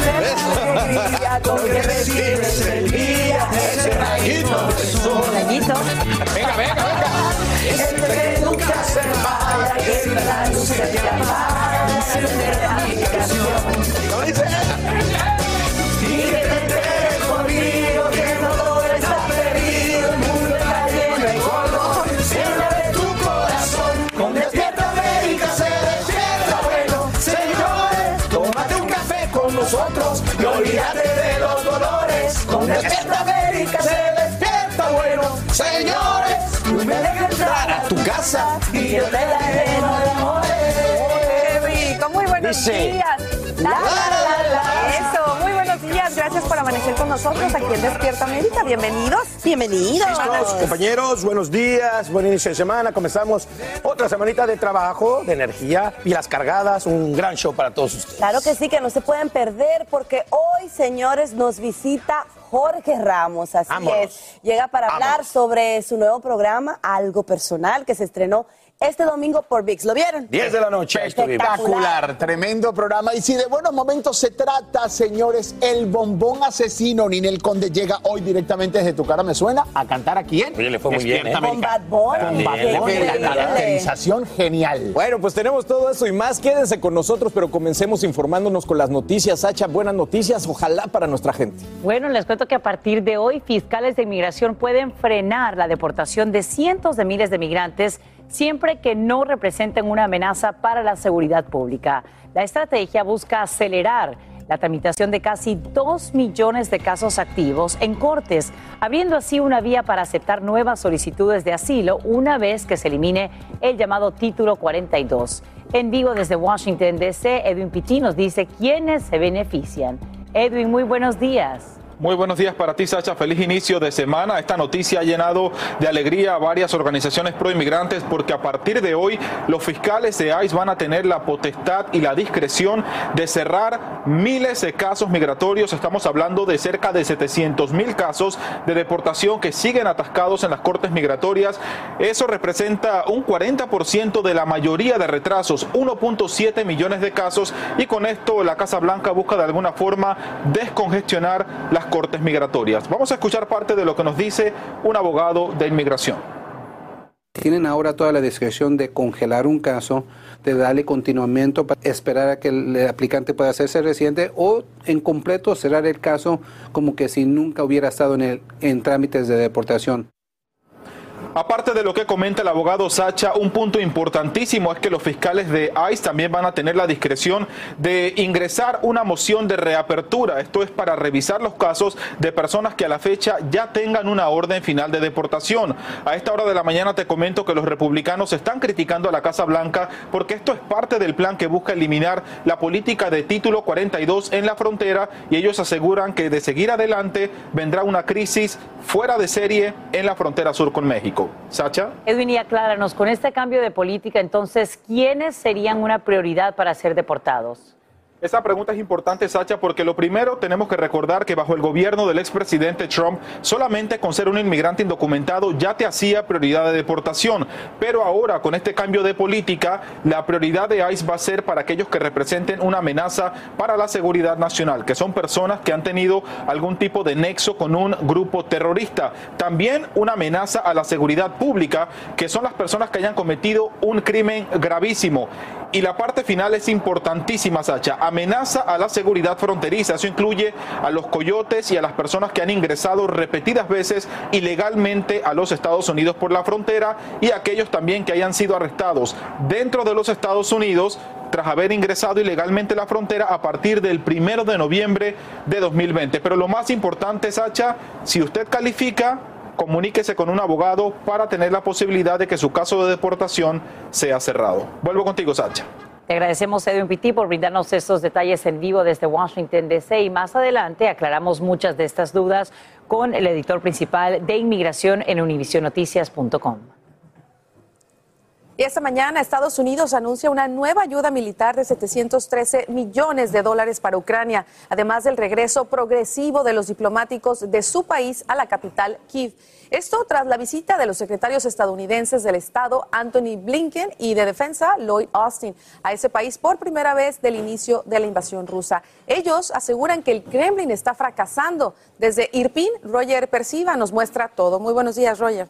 Alegría con que recibes el día. Rayito de. Rayito. Venga, venga, venga. Ese que nunca se vaya, que la luz se te apaga. Enciende la canción. Casa y yo te la lleno de amores. ¡Qué rico! Muy buenos Dice, días. La, la, la, la. Amanecer con nosotros aquí en Despierta América. Bienvenidos. Bienvenidos. Listos, compañeros, buenos días, buen inicio de semana. Comenzamos otra semanita de trabajo, de energía, pilas cargadas, un gran show para todos ustedes. Claro que sí, que no se pueden perder porque hoy, señores, nos visita Jorge Ramos. Así Vámonos. es, llega para hablar sobre su nuevo programa, Algo Personal, que se estrenó este domingo por VIX. ¿Lo vieron? 10 de la noche. Espectacular, tremendo programa. Y si de buenos momentos se trata, señores, el bombón asesino Ninel Conde llega hoy directamente desde Tu Cara Me Suena a cantar a quién? Oye, le fue muy bien, ¿eh? Con Bad Bunny. La caracterización genial. Bueno, pues tenemos todo eso y más. Quédense con nosotros, pero comencemos informándonos con las noticias. Sacha, buenas noticias, ojalá para nuestra gente. Bueno, les cuento que a partir de hoy fiscales de inmigración pueden frenar la deportación de cientos de miles de migrantes siempre que no representen una amenaza para la seguridad pública. La estrategia busca acelerar la tramitación de casi 2 millones de casos activos en cortes, abriendo así una vía para aceptar nuevas solicitudes de asilo una vez que se elimine el llamado Título 42. En vivo desde Washington, D.C., Edwin Pitti nos dice quiénes se benefician. Edwin, muy buenos días. Muy buenos días para ti, Sacha. Feliz inicio de semana. Esta noticia ha llenado de alegría a varias organizaciones pro inmigrantes porque a partir de hoy los fiscales de ICE van a tener la potestad y la discreción de cerrar miles de casos migratorios. Estamos hablando de cerca de 700 mil casos de deportación que siguen atascados en las cortes migratorias. Eso representa un 40% de la mayoría de retrasos, 1.7 millones de casos. Y con esto la Casa Blanca busca de alguna forma descongestionar las cortes migratorias. Vamos a escuchar parte de lo que nos dice un abogado de inmigración. Tienen ahora toda la discreción de congelar un caso, de darle continuamiento para esperar a que el aplicante pueda hacerse residente o en completo cerrar el caso como que si nunca hubiera estado en, el, en trámites de deportación. Aparte de lo que comenta el abogado Sacha, un punto importantísimo es que los fiscales de ICE también van a tener la discreción de ingresar una moción de reapertura. Esto es para revisar los casos de personas que a la fecha ya tengan una orden final de deportación. A esta hora de la mañana te comento que los republicanos están criticando a la Casa Blanca porque esto es parte del plan que busca eliminar la política de título 42 en la frontera y ellos aseguran que de seguir adelante vendrá una crisis fuera de serie en la frontera sur con México. Sacha. Edwin, y acláranos, con este cambio de política, entonces, ¿quiénes serían una prioridad para ser deportados? Esa pregunta es importante, Sacha, porque lo primero tenemos que recordar que bajo el gobierno del expresidente Trump, solamente con ser un inmigrante indocumentado ya te hacía prioridad de deportación. Pero ahora, con este cambio de política, la prioridad de ICE va a ser para aquellos que representen una amenaza para la seguridad nacional, que son personas que han tenido algún tipo de nexo con un grupo terrorista. También una amenaza a la seguridad pública, que son las personas que hayan cometido un crimen gravísimo. Y la parte final es importantísima, Sacha. Amenaza a la seguridad fronteriza. Eso incluye a los coyotes y a las personas que han ingresado repetidas veces ilegalmente a los Estados Unidos por la frontera y aquellos también que hayan sido arrestados dentro de los Estados Unidos tras haber ingresado ilegalmente la frontera a partir del primero de noviembre de 2020. Pero lo más importante, Sacha, si usted califica, comuníquese con un abogado para tener la posibilidad de que su caso de deportación sea cerrado. Vuelvo contigo, Sacha. Te agradecemos, Edwin Pitti, por brindarnos estos detalles en vivo desde Washington, D.C. Y más adelante aclaramos muchas de estas dudas con el editor principal de inmigración en univisionoticias.com. Y esta mañana Estados Unidos anuncia una nueva ayuda militar de 713 millones de dólares para Ucrania, además del regreso progresivo de los diplomáticos de su país a la capital Kiev. Esto tras la visita de los secretarios estadounidenses del Estado Anthony Blinken y de Defensa Lloyd Austin a ese país por primera vez del inicio de la invasión rusa. Ellos aseguran que el Kremlin está fracasando. Desde Irpin, Roger Persiva nos muestra todo. Muy buenos días, Roger.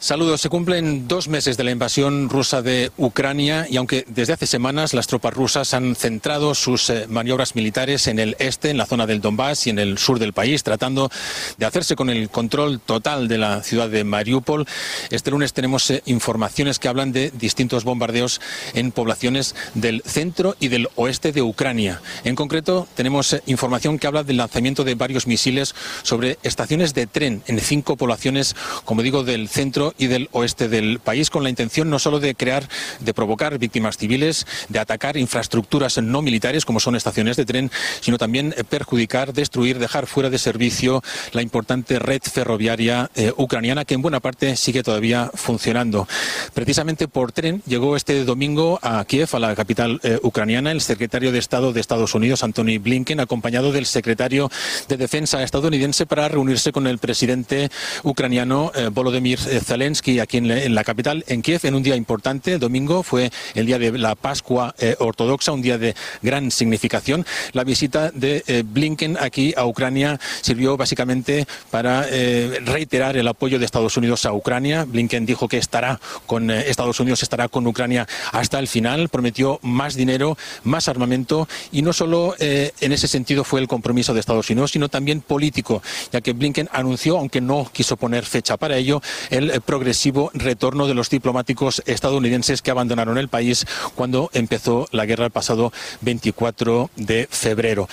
Saludos. Se cumplen dos meses de la invasión rusa de Ucrania y aunque desde hace semanas las tropas rusas han centrado sus eh, maniobras militares en el este, en la zona del Donbass y en el sur del país, tratando de hacerse con el control total de la ciudad de Mariupol, este lunes tenemos eh, informaciones que hablan de distintos bombardeos en poblaciones del centro y del oeste de Ucrania. En concreto, tenemos eh, información que habla del lanzamiento de varios misiles sobre estaciones de tren en cinco poblaciones, como digo, del centro y del oeste del país, con la intención no solo de crear, de provocar víctimas civiles, de atacar infraestructuras no militares como son estaciones de tren, sino también eh, perjudicar, destruir, dejar fuera de servicio la importante red ferroviaria eh, ucraniana que en buena parte sigue todavía funcionando. Precisamente por tren llegó este domingo a Kiev, a la capital eh, ucraniana, el secretario de Estado de Estados Unidos, Anthony Blinken, acompañado del secretario de Defensa estadounidense para reunirse con el presidente ucraniano Volodymyr Zelensky Zelensky aquí en la, capital, en Kiev, en un día importante. Domingo fue el día de la Pascua eh, ortodoxa, un día de gran significación. La visita de eh, Blinken aquí a Ucrania sirvió básicamente para eh, reiterar el apoyo de Estados Unidos a Ucrania. Blinken dijo que estará con Estados Unidos, estará con Ucrania hasta el final. Prometió más dinero, más armamento y no solo en ese sentido fue el compromiso de Estados Unidos, sino también político, ya que Blinken anunció, aunque no quiso poner fecha para ello, el progresivo retorno de los diplomáticos estadounidenses que abandonaron el país cuando empezó la guerra el pasado 24 de febrero.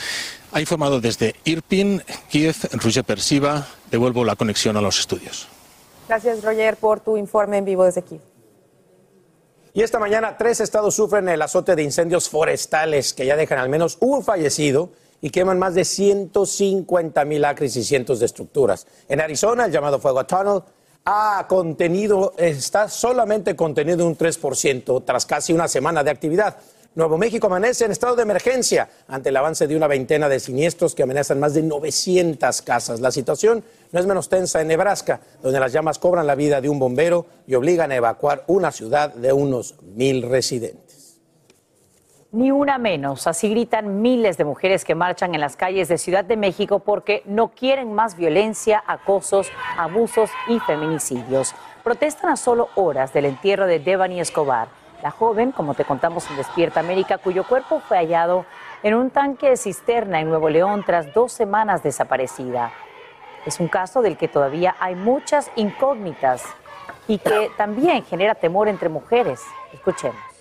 Ha informado desde Irpin, Kiev, Roger Persiva. Devuelvo la conexión a los estudios. Gracias, Roger, por tu informe en vivo desde Kiev. Y esta mañana tres estados sufren el azote de incendios forestales que ya dejan al menos un fallecido y queman más de 150 mil acres y cientos de estructuras. En Arizona, el llamado Fuego Tunnel ha contenido, está solamente contenido un 3% tras casi una semana de actividad. Nuevo México amanece en estado de emergencia ante el avance de una veintena de siniestros que amenazan más de 900 casas. La situación no es menos tensa en Nebraska, donde las llamas cobran la vida de un bombero y obligan a evacuar una ciudad de unos mil residentes. Ni una menos. Así gritan miles de mujeres que marchan en las calles de Ciudad de México porque no quieren más violencia, acosos, abusos y feminicidios. Protestan a solo horas del entierro de Devani Escobar, la joven, como te contamos en Despierta América, cuyo cuerpo fue hallado en un tanque de cisterna en Nuevo León tras dos semanas desaparecida. Es un caso del que todavía hay muchas incógnitas y que también genera temor entre mujeres. Escuchemos.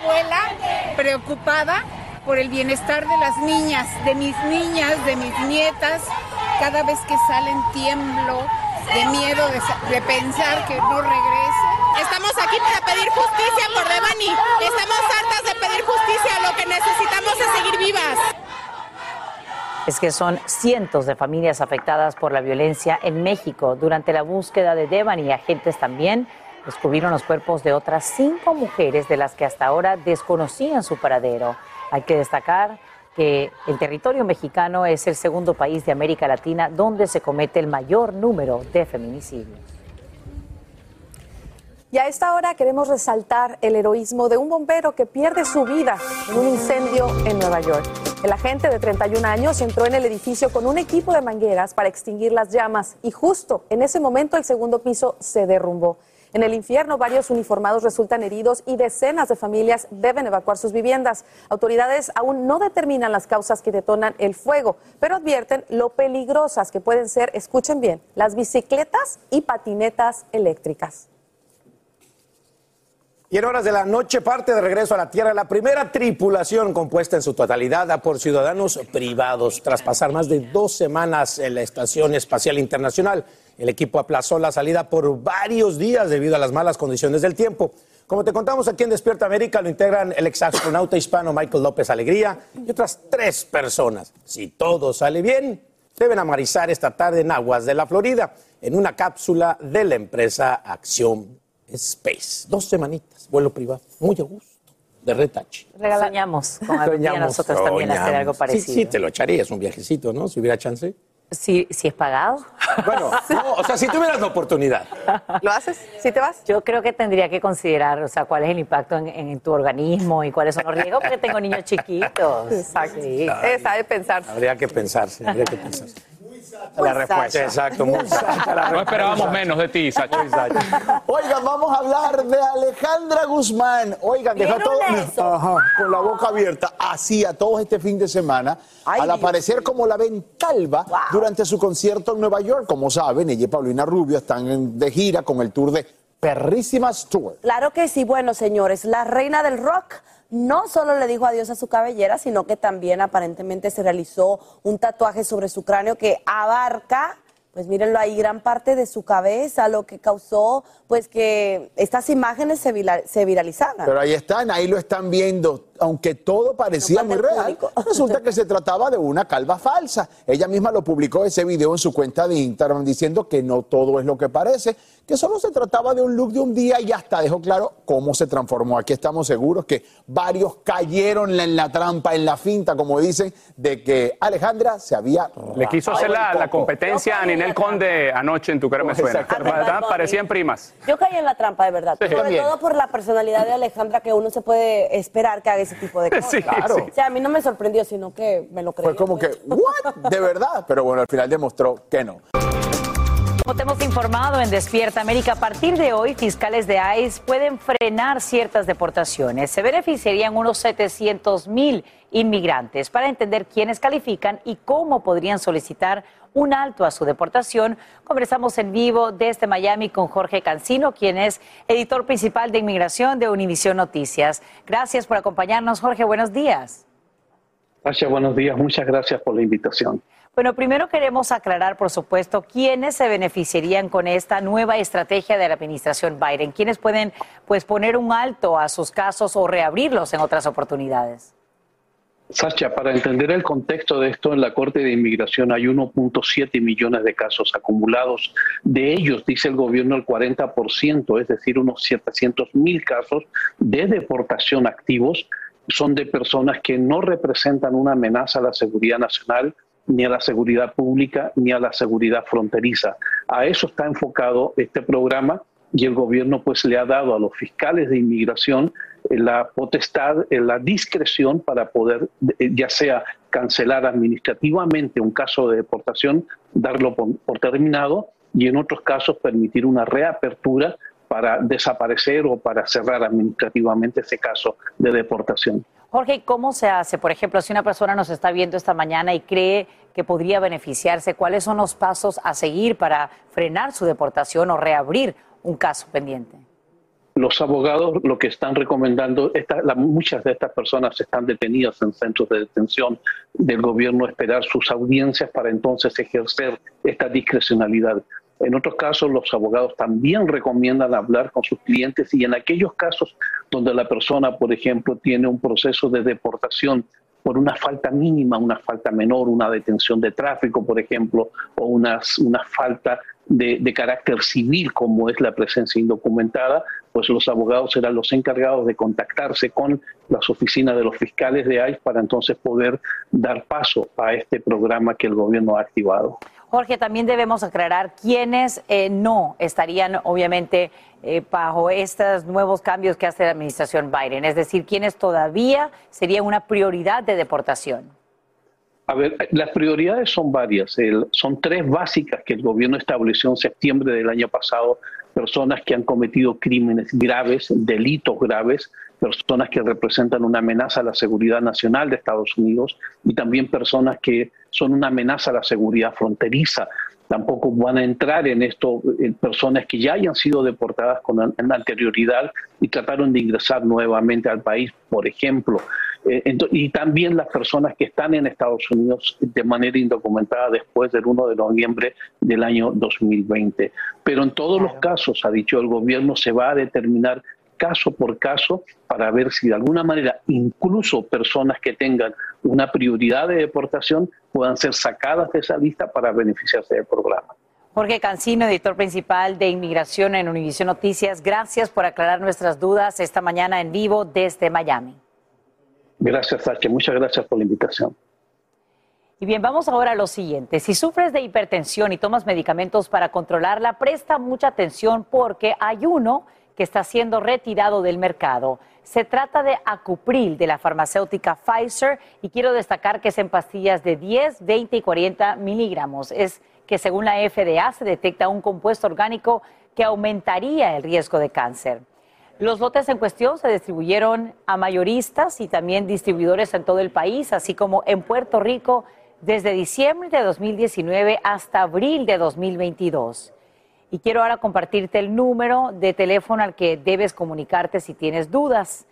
Abuela preocupada por el bienestar de las niñas, de mis niñas, de mis nietas. Cada vez que salen tiemblo de miedo de, sa- de pensar que no regrese. Estamos aquí para pedir justicia por Devani. Estamos hartas de pedir justicia. Lo que necesitamos es seguir vivas. Es que son cientos de familias afectadas por la violencia en México. Durante la búsqueda de Devani, agentes también descubrieron los cuerpos de otras cinco mujeres de las que hasta ahora desconocían su paradero. Hay que destacar que el territorio mexicano es el segundo país de América Latina donde se comete el mayor número de feminicidios. Y a esta hora queremos resaltar el heroísmo de un bombero que pierde su vida en un incendio en Nueva York. El agente de 31 años entró en el edificio con un equipo de mangueras para extinguir las llamas y justo en ese momento el segundo piso se derrumbó. En el infierno varios uniformados resultan heridos y decenas de familias deben evacuar sus viviendas. Autoridades aún no determinan las causas que detonan el fuego, pero advierten lo peligrosas que pueden ser, escuchen bien, las bicicletas y patinetas eléctricas. Y en horas de la noche parte de regreso a la Tierra la primera tripulación compuesta en su totalidad por ciudadanos privados. Tras pasar más de dos semanas en la Estación Espacial Internacional, el equipo aplazó la salida por varios días debido a las malas condiciones del tiempo. Como te contamos aquí en Despierta América, lo integran el exastronauta hispano Michael López Alegría y otras tres personas. Si todo sale bien, deben amarizar esta tarde en aguas de la Florida en una cápsula de la empresa Acción Space. Dos semanitas, vuelo privado, muy a gusto, de retache. Soñamos con algún día Soñamos, nosotros también hacer algo Sí, parecido. Sí, te lo echarías un viajecito, ¿no? Si hubiera chance. Si, si es pagado. Bueno, no, o sea, si tuvieras la oportunidad. ¿Lo haces? ¿Sí te vas? Yo creo que tendría que considerar, o sea, cuál es el impacto en, en tu organismo y cuáles son los riesgos, porque tengo niños chiquitos. Exacto. Sí. Esa de pensar. Habría que pensarse, habría que pensarse. La respuesta. Exacto, muy sacha la No esperábamos menos de ti, Sacha. Oigan, vamos a hablar de Alejandra Guzmán. Oigan, deja ¿Vieron todo? Ajá, con la boca abierta, así a todos este fin de semana, Ay, al Dios aparecer como la ventalva durante su concierto en Nueva York. Como saben, ella y Paulina Rubio están en- de gira con el tour de Perrísimas Tour. Claro que sí, bueno, señores, la reina del rock no solo le dijo adiós a su cabellera, sino que también aparentemente se realizó un tatuaje sobre su cráneo que abarca, pues mírenlo ahí, gran parte de su cabeza, lo que causó pues que estas imágenes se, se viralizaran. Pero ahí están, ahí lo están viendo. Aunque todo parecía No muy real, resulta que se trataba de una calva falsa. Ella misma lo publicó ese video en su cuenta de Instagram diciendo que no todo es lo que parece, que solo se trataba de un look de un día y hasta dejó claro cómo se transformó. Aquí estamos seguros que varios cayeron en la, trampa, en la finta, como dicen, de que Alejandra se había Le quiso hacer la, la competencia a Ninel Conde anoche en Tu cara me suena. Exactamente. ¿Verdad? Parecían primas. Yo caí en la trampa, de verdad. Sí. Sobre También. todo por la personalidad de Alejandra, que uno se puede esperar que haga ese tipo de cosas. Sí, Claro. sí. O sea, a mí no me sorprendió, sino que me lo creí. Fue como que, ¿what? De verdad. Pero bueno, al final demostró que no. Como te hemos informado en Despierta América, a partir de hoy, fiscales de ICE pueden frenar ciertas deportaciones. Se beneficiarían unos 700 mil inmigrantes. Para entender quiénes califican y cómo podrían solicitar un alto a su deportación, conversamos en vivo desde Miami con Jorge Cancino, quien es editor principal de inmigración de Univisión Noticias. Gracias por acompañarnos, Jorge. Buenos días. Sasha, buenos días. Muchas gracias por la invitación. Bueno, primero queremos aclarar, por supuesto, quiénes se beneficiarían con esta nueva estrategia de la administración Biden, quiénes pueden pues poner un alto a sus casos o reabrirlos en otras oportunidades. Sasha, para entender el contexto de esto, en la Corte de Inmigración hay 1.7 millones de casos acumulados. De ellos, dice el gobierno, el 40%, es decir, unos 700 mil casos de deportación activos, son de personas que no representan una amenaza a la seguridad nacional, ni a la seguridad pública, ni a la seguridad fronteriza. A eso está enfocado este programa y el gobierno pues le ha dado a los fiscales de inmigración eh, la potestad, eh, la discreción para poder eh, ya sea cancelar administrativamente un caso de deportación, darlo por, por terminado y en otros casos permitir una reapertura para desaparecer o para cerrar administrativamente ese caso de deportación. Jorge, ¿cómo se hace? Por ejemplo, si una persona nos está viendo esta mañana y cree que podría beneficiarse, ¿cuáles son los pasos a seguir para frenar su deportación o reabrir un caso pendiente? los abogados lo que están recomendando, muchas de estas personas están detenidas en centros de detención del gobierno, esperar sus audiencias para entonces ejercer esta discrecionalidad. En otros casos, los abogados también recomiendan hablar con sus clientes y en aquellos casos donde la persona, por ejemplo, tiene un proceso de deportación por una falta mínima, una falta menor, una detención de tráfico, por ejemplo, o una, una falta de, carácter civil, como es la presencia indocumentada, pues los abogados serán los encargados de contactarse con las oficinas de los fiscales de ICE para entonces poder dar paso a este programa que el gobierno ha activado. Jorge, también debemos aclarar quiénes eh, no estarían, obviamente, eh, bajo estos nuevos cambios que hace la administración Biden, es decir, quiénes todavía serían una prioridad de deportación. A ver, las prioridades son varias. Son tres básicas que el gobierno estableció en septiembre del año pasado. Personas que han cometido crímenes graves, delitos graves, personas que representan una amenaza a la seguridad nacional de Estados Unidos y también personas que son una amenaza a la seguridad fronteriza. Tampoco van a entrar en esto en personas que ya hayan sido deportadas con anterioridad y trataron de ingresar nuevamente al país, por ejemplo. Eh, y también las personas que están en Estados Unidos de manera indocumentada después del 1 de noviembre del año 2020. Pero en todos los casos, ha dicho el gobierno, se va a determinar caso por caso para ver si de alguna manera incluso personas que tengan una prioridad de deportación puedan ser sacadas de esa lista para beneficiarse del programa. Jorge Cancino, editor principal de Inmigración en Univision Noticias, gracias por aclarar nuestras dudas esta mañana en vivo desde Miami. Gracias, Sacha. Muchas gracias por la invitación. Y bien, vamos ahora a lo siguiente. Si sufres de hipertensión y tomas medicamentos para controlarla, presta mucha atención porque hay uno que está siendo retirado del mercado. Se trata de Acupril de la farmacéutica Pfizer y quiero destacar que es en pastillas de 10, 20 y 40 miligramos. Es que según la FDA se detecta un compuesto orgánico que aumentaría el riesgo de cáncer. Los lotes en cuestión se distribuyeron a mayoristas y también distribuidores en todo el país, así como en Puerto Rico desde diciembre de 2019 hasta abril de 2022. Y quiero ahora compartirte el número de teléfono al que debes comunicarte si tienes dudas.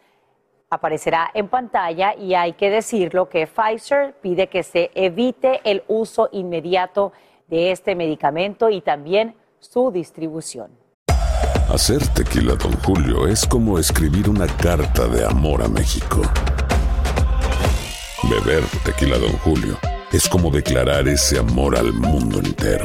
Aparecerá en pantalla y hay que decirlo que Pfizer pide que se evite el uso inmediato de este medicamento y también su distribución. Hacer tequila, don Julio, es como escribir una carta de amor a México. Beber tequila, don Julio, es como declarar ese amor al mundo entero.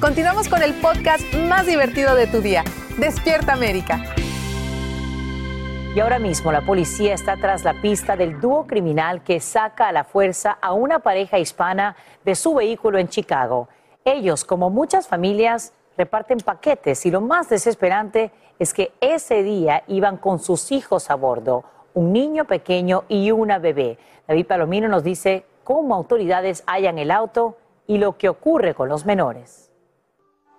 Continuamos con el podcast más divertido de tu día, Despierta América. Y ahora mismo la policía está tras la pista del dúo criminal que saca a la fuerza a una pareja hispana de su vehículo en Chicago. Ellos, como muchas familias, reparten paquetes y lo más desesperante es que ese día iban con sus hijos a bordo, un niño pequeño y una bebé. David Palomino nos dice cómo autoridades hallan el auto y lo que ocurre con los menores.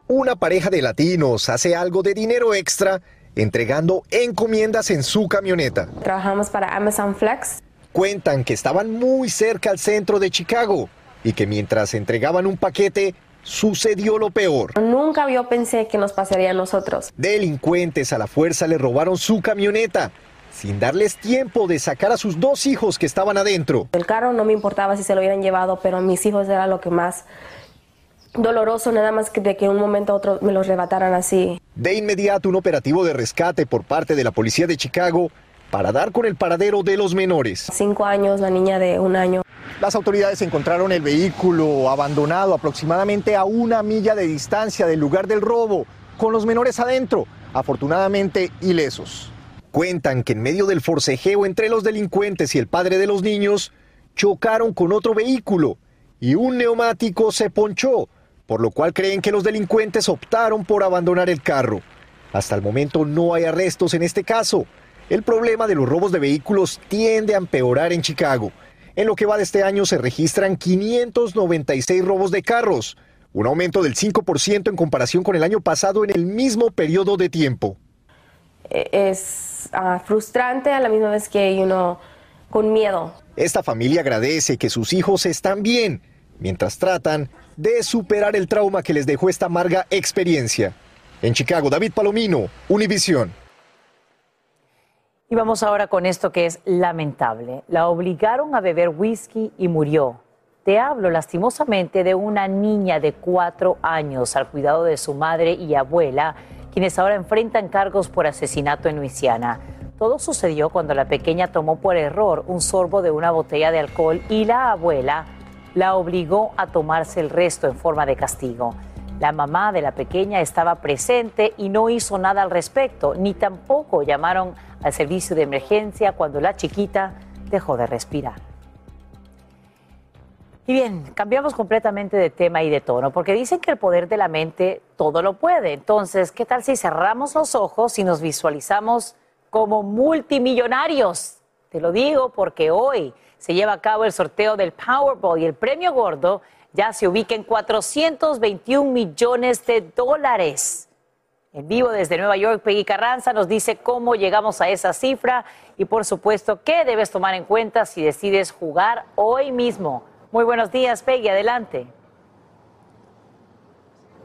Una pareja de latinos hace algo de dinero extra entregando encomiendas en su camioneta. Trabajamos para Amazon Flex. Cuentan que estaban muy cerca al centro de Chicago y que mientras entregaban un paquete sucedió lo peor. Nunca yo pensé que nos pasaría a nosotros. Delincuentes a la fuerza le robaron su camioneta sin darles tiempo de sacar a sus dos hijos que estaban adentro. El carro no me importaba si se lo hubieran llevado, pero mis hijos era lo que más doloroso, nada más que de que en un momento a otro me los arrebataran así. De inmediato un operativo de rescate por parte de la policía de Chicago para dar con el paradero de los menores. Cinco años, la niña de un año. Las autoridades encontraron el vehículo abandonado aproximadamente a una milla de distancia del lugar del robo, con los menores adentro, afortunadamente ilesos. Cuentan que en medio del forcejeo entre los delincuentes y el padre de los niños, chocaron con otro vehículo y un neumático se ponchó, por lo cual creen que los delincuentes optaron por abandonar el carro. Hasta el momento no hay arrestos en este caso. El problema de los robos de vehículos tiende a empeorar en Chicago. En lo que va de este año se registran 596 robos de carros, un aumento del 5% en comparación con el año pasado en el mismo periodo de tiempo. E-, es uh, frustrante a la misma vez que uno con miedo. Esta familia agradece que sus hijos están bien, mientras tratan de superar el trauma que les dejó esta amarga experiencia. En Chicago, David Palomino, Univisión. Y vamos ahora con esto que es lamentable. La obligaron a beber whisky y murió. Te hablo lastimosamente de una niña de cuatro años al cuidado de su madre y abuela, quienes ahora enfrentan cargos por asesinato en Luisiana. Todo sucedió cuando la pequeña tomó por error un sorbo de una botella de alcohol y la abuela la obligó a tomarse el resto en forma de castigo. La mamá de la pequeña estaba presente y no hizo nada al respecto, ni tampoco llamaron al servicio de emergencia cuando la chiquita dejó de respirar. Y bien, cambiamos completamente de tema y de tono, porque dicen que el poder de la mente todo lo puede. Entonces, ¿qué tal si cerramos los ojos y nos visualizamos como multimillonarios? Te lo digo porque hoy se lleva a cabo el sorteo del Powerball y el premio gordo ya se ubica en 421 millones de dólares. En vivo desde Nueva York, Peggy Carranza nos dice cómo llegamos a esa cifra y por supuesto qué debes tomar en cuenta si decides jugar hoy mismo. Muy buenos días, Peggy, adelante.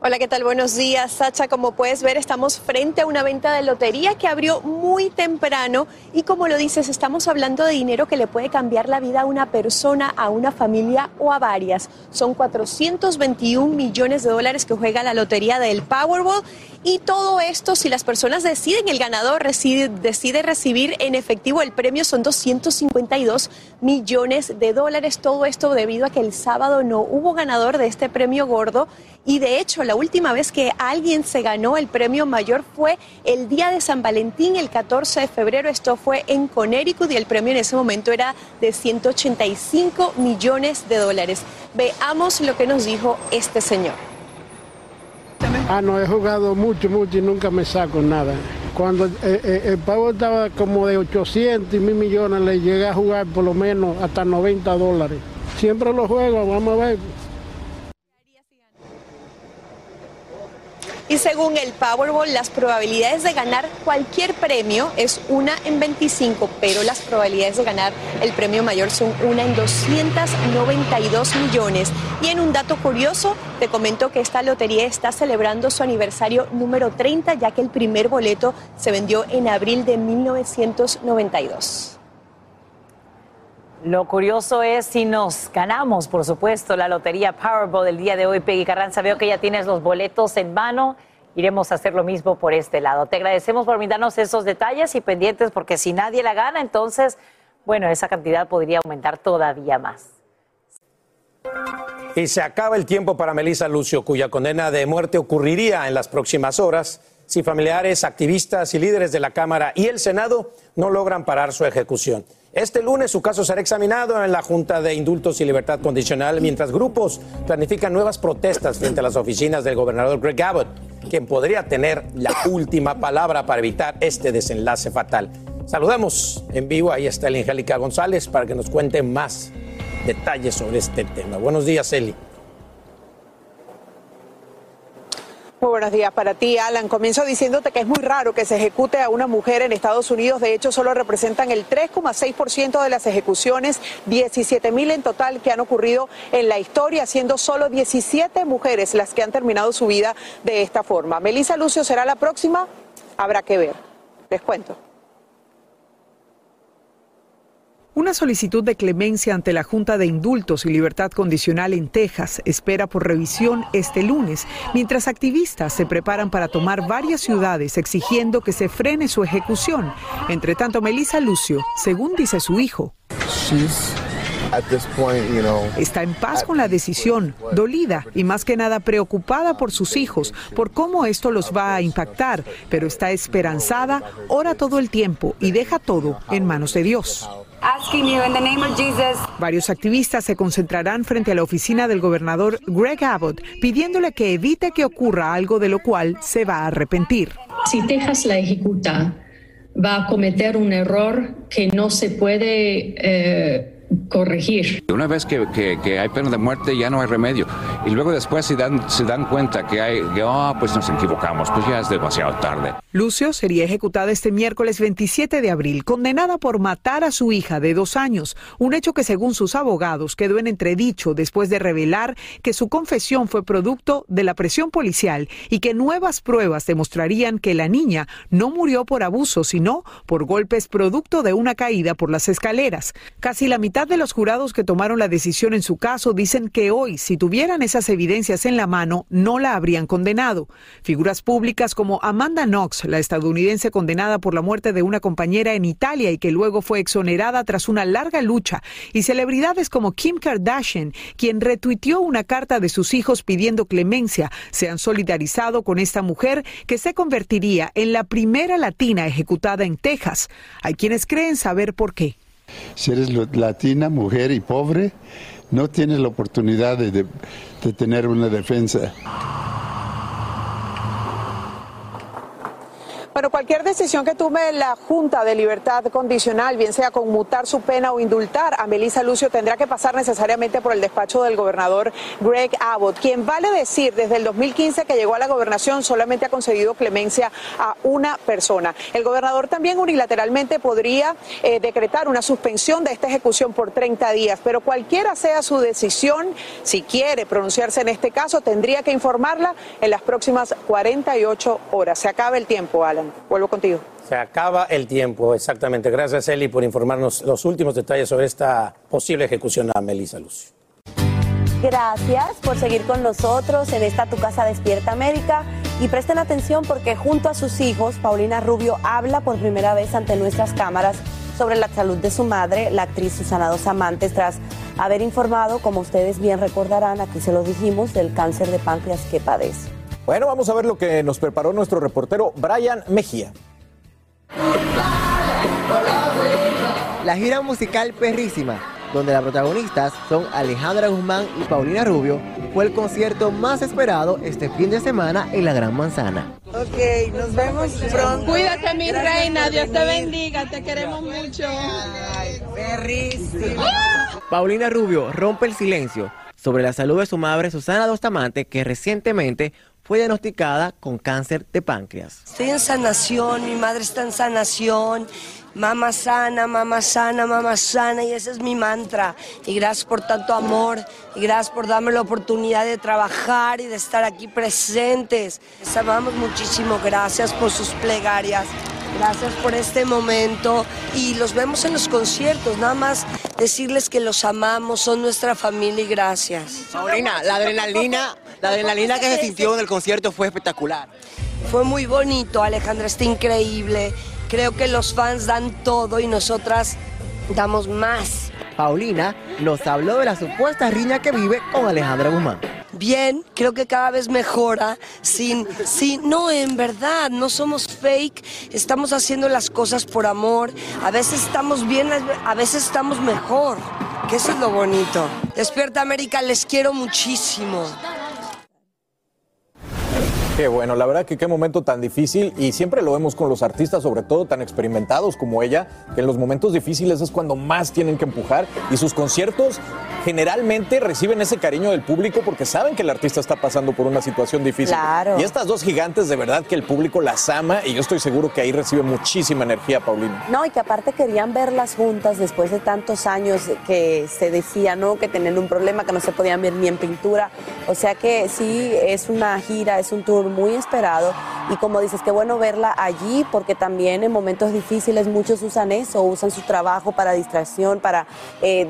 Hola, ¿qué tal? Buenos días, Sacha. Como puedes ver, estamos frente a una venta de lotería que abrió muy temprano y como lo dices, estamos hablando de dinero que le puede cambiar la vida a una persona, a una familia o a varias. Son 421 millones de dólares que juega la lotería del Powerball y todo esto, si las personas deciden, el ganador decide, decide recibir en efectivo el premio, son 252 millones de dólares. Todo esto debido a que el sábado no hubo ganador de este premio gordo y de hecho la última vez que alguien se ganó el premio mayor fue el día de San Valentín, el 14 de febrero. Esto fue en Connecticut y el premio en ese momento era de 185 millones de dólares. Veamos lo que nos dijo este señor. Ah, no, he jugado mucho, mucho y nunca me saco nada. Cuando eh, eh, el pago estaba como de 800 y mil millones, le llegué a jugar por lo menos hasta 90 dólares. Siempre lo juego, vamos a ver. Y según el Powerball, las probabilidades de ganar cualquier premio es una en 25, pero las probabilidades de ganar el premio mayor son una en 292 millones. Y en un dato curioso, te comento que esta lotería está celebrando su aniversario número 30, ya que el primer boleto se vendió en abril de 1992. Lo curioso es si nos ganamos, por supuesto, la lotería Powerball del día de hoy. Peggy Carranza, veo que ya tienes los boletos en mano. Iremos a hacer lo mismo por este lado. Te agradecemos por brindarnos esos detalles y pendientes, porque si nadie la gana, entonces, bueno, esa cantidad podría aumentar todavía más. Y se acaba el tiempo para Melissa Lucio, cuya condena de muerte ocurriría en las próximas horas si familiares, activistas y líderes de la Cámara y el Senado no logran parar su ejecución. Este lunes su caso será examinado en la Junta de Indultos y Libertad Condicional, mientras grupos planifican nuevas protestas frente a las oficinas del gobernador Greg Abbott. quien podría tener la última palabra para evitar este desenlace fatal. Saludamos en vivo, ahí está el Angélica González para que nos cuente más detalles sobre este tema. Buenos días, Eli. Muy buenos días para ti, Alan. Comienzo diciéndote que es muy raro que se ejecute a una mujer en Estados Unidos. De hecho, solo representan el 3,6% de las ejecuciones, 17 mil en total que han ocurrido en la historia, siendo solo 17 mujeres las que han terminado su vida de esta forma. Melissa Lucio será la próxima. Habrá que ver. Les cuento. Una solicitud de clemencia ante la Junta de Indultos y Libertad Condicional en Texas espera por revisión este lunes, mientras activistas se preparan para tomar varias ciudades exigiendo que se frene su ejecución. Entre tanto, Melissa Lucio, según dice su hijo, Está en paz con la decisión, dolida y más que nada preocupada por sus hijos, por cómo esto los va a impactar, pero está esperanzada, ora todo el tiempo y deja todo en manos de Dios. Varios activistas se concentrarán frente a la oficina del gobernador Greg Abbott pidiéndole que evite que ocurra algo de lo cual se va a arrepentir. Si Texas la ejecuta, va a cometer un error que no se puede eh, corregir. Una vez que, hay pena de muerte ya no hay remedio. Y luego después se dan, se dan cuenta que hay, que, oh, pues nos equivocamos, pues ya es demasiado tarde. Lucio sería ejecutada este miércoles 27 de abril, condenada por matar a su hija de dos años, un hecho que según sus abogados quedó en entredicho después de revelar que su confesión fue producto de la presión policial y que nuevas pruebas demostrarían que la niña no murió por abuso, sino por golpes producto de una caída por las escaleras. Casi la mitad de los jurados que tomaron la decisión en su caso dicen que hoy, si tuvieran esas evidencias en la mano, no la habrían condenado. Figuras públicas como Amanda Knox, la estadounidense condenada por la muerte de una compañera en Italia y que luego fue exonerada tras una larga lucha, y celebridades como Kim Kardashian, quien retuiteó una carta de sus hijos pidiendo clemencia, se han solidarizado con esta mujer que se convertiría en la primera latina ejecutada en Texas. Hay quienes creen saber por qué. Si eres latina, mujer y pobre, no tienes la oportunidad de, tener una defensa. Bueno, cualquier decisión que tome la Junta de Libertad Condicional, bien sea conmutar su pena o indultar a Melissa Lucio, tendrá que pasar necesariamente por el despacho del gobernador Greg Abbott, quien vale decir desde el 2015 que llegó a la gobernación solamente ha concedido clemencia a una persona. El gobernador también unilateralmente podría eh, decretar una suspensión de esta ejecución por 30 días, pero cualquiera sea su decisión, si quiere pronunciarse en este caso, tendría que informarla en las próximas 48 horas. Se acaba el tiempo, Alan. Vuelvo contigo. Se acaba el tiempo, exactamente. Gracias, Eli, por informarnos los últimos detalles sobre esta posible ejecución a Melissa Lucio. Gracias por seguir con nosotros en esta Tu Casa Despierta América. Y presten atención porque junto a sus hijos, Paulina Rubio habla por primera vez ante nuestras cámaras sobre la salud de su madre, la actriz Susana Dos Amantes, tras haber informado, como ustedes bien recordarán, aquí se lo dijimos, del cáncer de páncreas que padece. Bueno, vamos a ver lo que nos preparó nuestro reportero Brian Mejía. La gira musical Perrísima, donde las protagonistas son Alejandra Guzmán y Paulina Rubio, fue el concierto más esperado este fin de semana en la Gran Manzana. Ok, nos vemos pronto. Cuídate, mi reina, Dios te bendiga, te queremos mucho. perrísima. Paulina Rubio rompe el silencio sobre la salud de su madre Susana Dostamante, que recientemente fue diagnosticada con cáncer de páncreas. Estoy en sanación, mi madre está en sanación. Mamá sana, mamá sana, mamá sana, y ese es mi mantra. Y gracias por tanto amor, y gracias por darme la oportunidad de trabajar y de estar aquí presentes. Les amamos muchísimo, gracias por sus plegarias. Gracias por este momento y los vemos en los conciertos. Nada más decirles que los amamos, son nuestra familia y gracias. Paulina, la adrenalina, la adrenalina que se sintió en el concierto fue espectacular. Fue muy bonito, Alejandra, está increíble. Creo que los fans dan todo y nosotras damos más. Paulina nos habló de la supuesta riña que vive con Alejandra Guzmán bien, creo que cada vez mejora, sin, sin, no, en verdad, no somos fake, estamos haciendo las cosas por amor, a veces estamos bien, a veces estamos mejor, que eso es lo bonito. Despierta América, les quiero muchísimo. Qué bueno, la verdad que qué momento tan difícil y siempre lo vemos con los artistas, sobre todo tan experimentados como ella, que en los momentos difíciles es cuando más tienen que empujar y sus conciertos generalmente reciben ese cariño del público porque saben que el artista está pasando por una situación difícil. Claro. Y estas dos gigantes de verdad que el público las ama y yo estoy seguro que ahí recibe muchísima energía, Paulina. No, y que aparte querían verlas juntas después de tantos años que se decía, ¿no? Que tenían un problema, que no se podían ver ni en pintura. O sea que sí, es una gira, es un tour muy esperado. Y como dices, qué bueno verla allí, porque también en momentos difíciles muchos usan eso, usan su trabajo para distracción, para eh,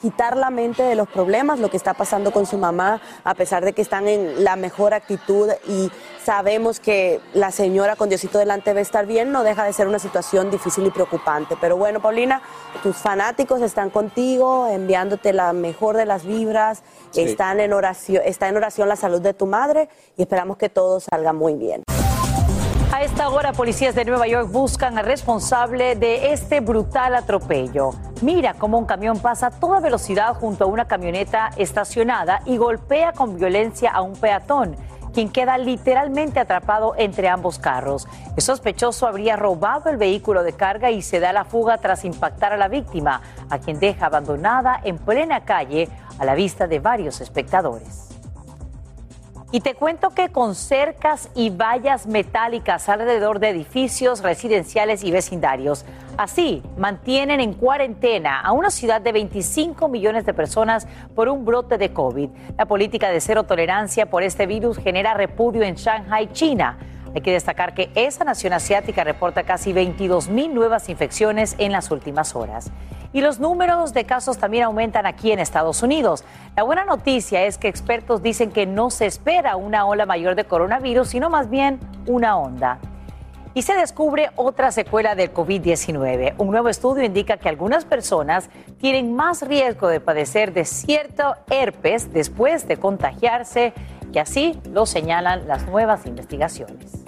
quitar la mente de los problemas, lo que está pasando con su mamá, a pesar de que están en la mejor actitud y sabemos que la señora con Diosito delante va a estar bien, no deja de ser una situación difícil y preocupante. Pero bueno, Paulina, tus fanáticos están contigo, enviándote la mejor de las vibras, Sí. están en oración, está en oración la salud de tu madre y esperamos que todo salga muy bien. A esta hora, policías de Nueva York buscan al responsable de este brutal atropello. Mira cómo un camión pasa a toda velocidad junto a una camioneta estacionada y golpea con violencia a un peatón, quien queda literalmente atrapado entre ambos carros. El sospechoso habría robado el vehículo de carga y se da la fuga tras impactar a la víctima, a quien deja abandonada en plena calle a la vista de varios espectadores. Y te cuento que con cercas y vallas metálicas alrededor de edificios residenciales y vecindarios, así mantienen en cuarentena a una ciudad de 25 millones de personas por un brote de COVID. La política de cero tolerancia por este virus genera repudio en Shanghai, China. Hay que destacar que esa nación asiática reporta casi 22 mil nuevas infecciones en las últimas horas. Y los números de casos también aumentan aquí en Estados Unidos. La buena noticia es que expertos dicen que no se espera una ola mayor de coronavirus, sino más bien una onda. Y se descubre otra secuela del COVID-19. Un nuevo estudio indica que algunas personas tienen más riesgo de padecer de cierto herpes después de contagiarse, y así lo señalan las nuevas investigaciones.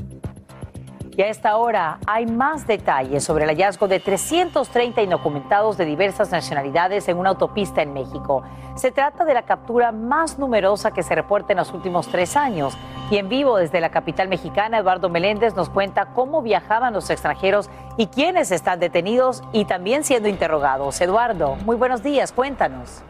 Y a esta hora hay más detalles sobre el hallazgo de 330 indocumentados de diversas nacionalidades en una autopista en México. Se trata de la captura más numerosa que se reporta en los últimos tres años. Y en vivo desde la capital mexicana, Eduardo Meléndez nos cuenta cómo viajaban los extranjeros y quiénes están detenidos y también siendo interrogados. Eduardo, muy buenos días, cuéntanos.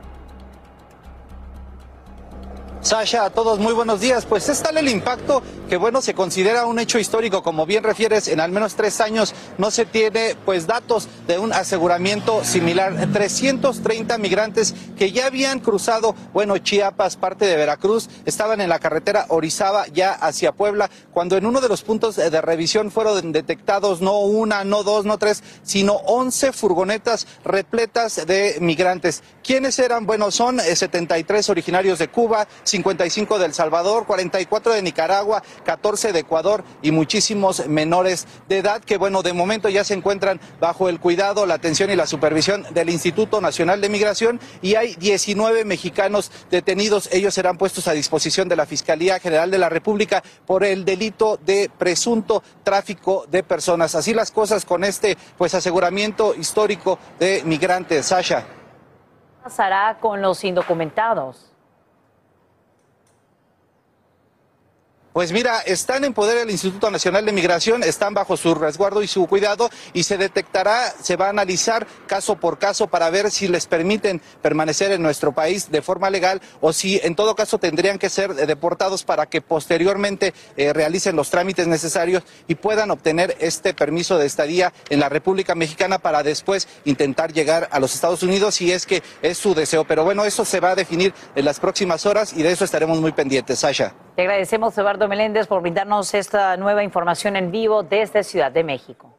Sasha, a todos muy buenos días. Pues es tal el impacto que bueno, se considera un hecho histórico, como bien refieres, en al menos tres años no se tiene pues datos de un aseguramiento similar. 330 migrantes que ya habían cruzado, bueno, Chiapas, parte de Veracruz, estaban en la carretera Orizaba ya hacia Puebla, cuando en uno de los puntos de revisión fueron detectados no una, no dos, no tres, sino 11 furgonetas repletas de migrantes. ¿Quiénes eran? Bueno, son eh, 73 originarios de Cuba, 55 de El Salvador, 44 de Nicaragua, 14 de Ecuador y muchísimos menores de edad que, bueno, de momento ya se encuentran bajo el cuidado, la atención y la supervisión del Instituto Nacional de Migración y hay 19 mexicanos detenidos. Ellos serán puestos a disposición de la Fiscalía General de la República por el delito de presunto tráfico de personas. Así las cosas con este, pues, aseguramiento histórico de migrantes. Sasha. ¿Qué pasará con los indocumentados? Pues mira, están en poder del Instituto Nacional de Migración, están bajo su resguardo y su cuidado y se detectará, se va a analizar caso por caso para ver si les permiten permanecer en nuestro país de forma legal o si en todo caso tendrían que ser deportados para que posteriormente eh, realicen los trámites necesarios y puedan obtener este permiso de estadía en la República Mexicana para después intentar llegar a los Estados Unidos si es que es su deseo. Pero bueno, eso se va a definir en las próximas horas y de eso estaremos muy pendientes. Sasha. Te agradecemos, Eduardo Meléndez, por brindarnos esta nueva información en vivo desde Ciudad de México.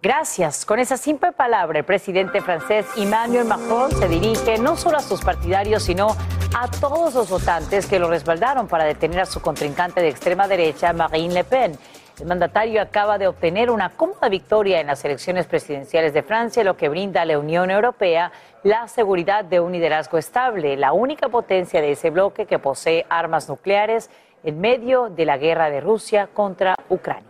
Gracias. Con esa simple palabra, el presidente francés Emmanuel Macron se dirige no solo a sus partidarios, sino a todos los votantes que lo respaldaron para detener a su contrincante de extrema derecha, Marine Le Pen. El mandatario acaba de obtener una cómoda victoria en las elecciones presidenciales de Francia, lo que brinda a la Unión Europea la seguridad de un liderazgo estable, la única potencia de ese bloque que posee armas nucleares en medio de la guerra de Rusia contra Ucrania.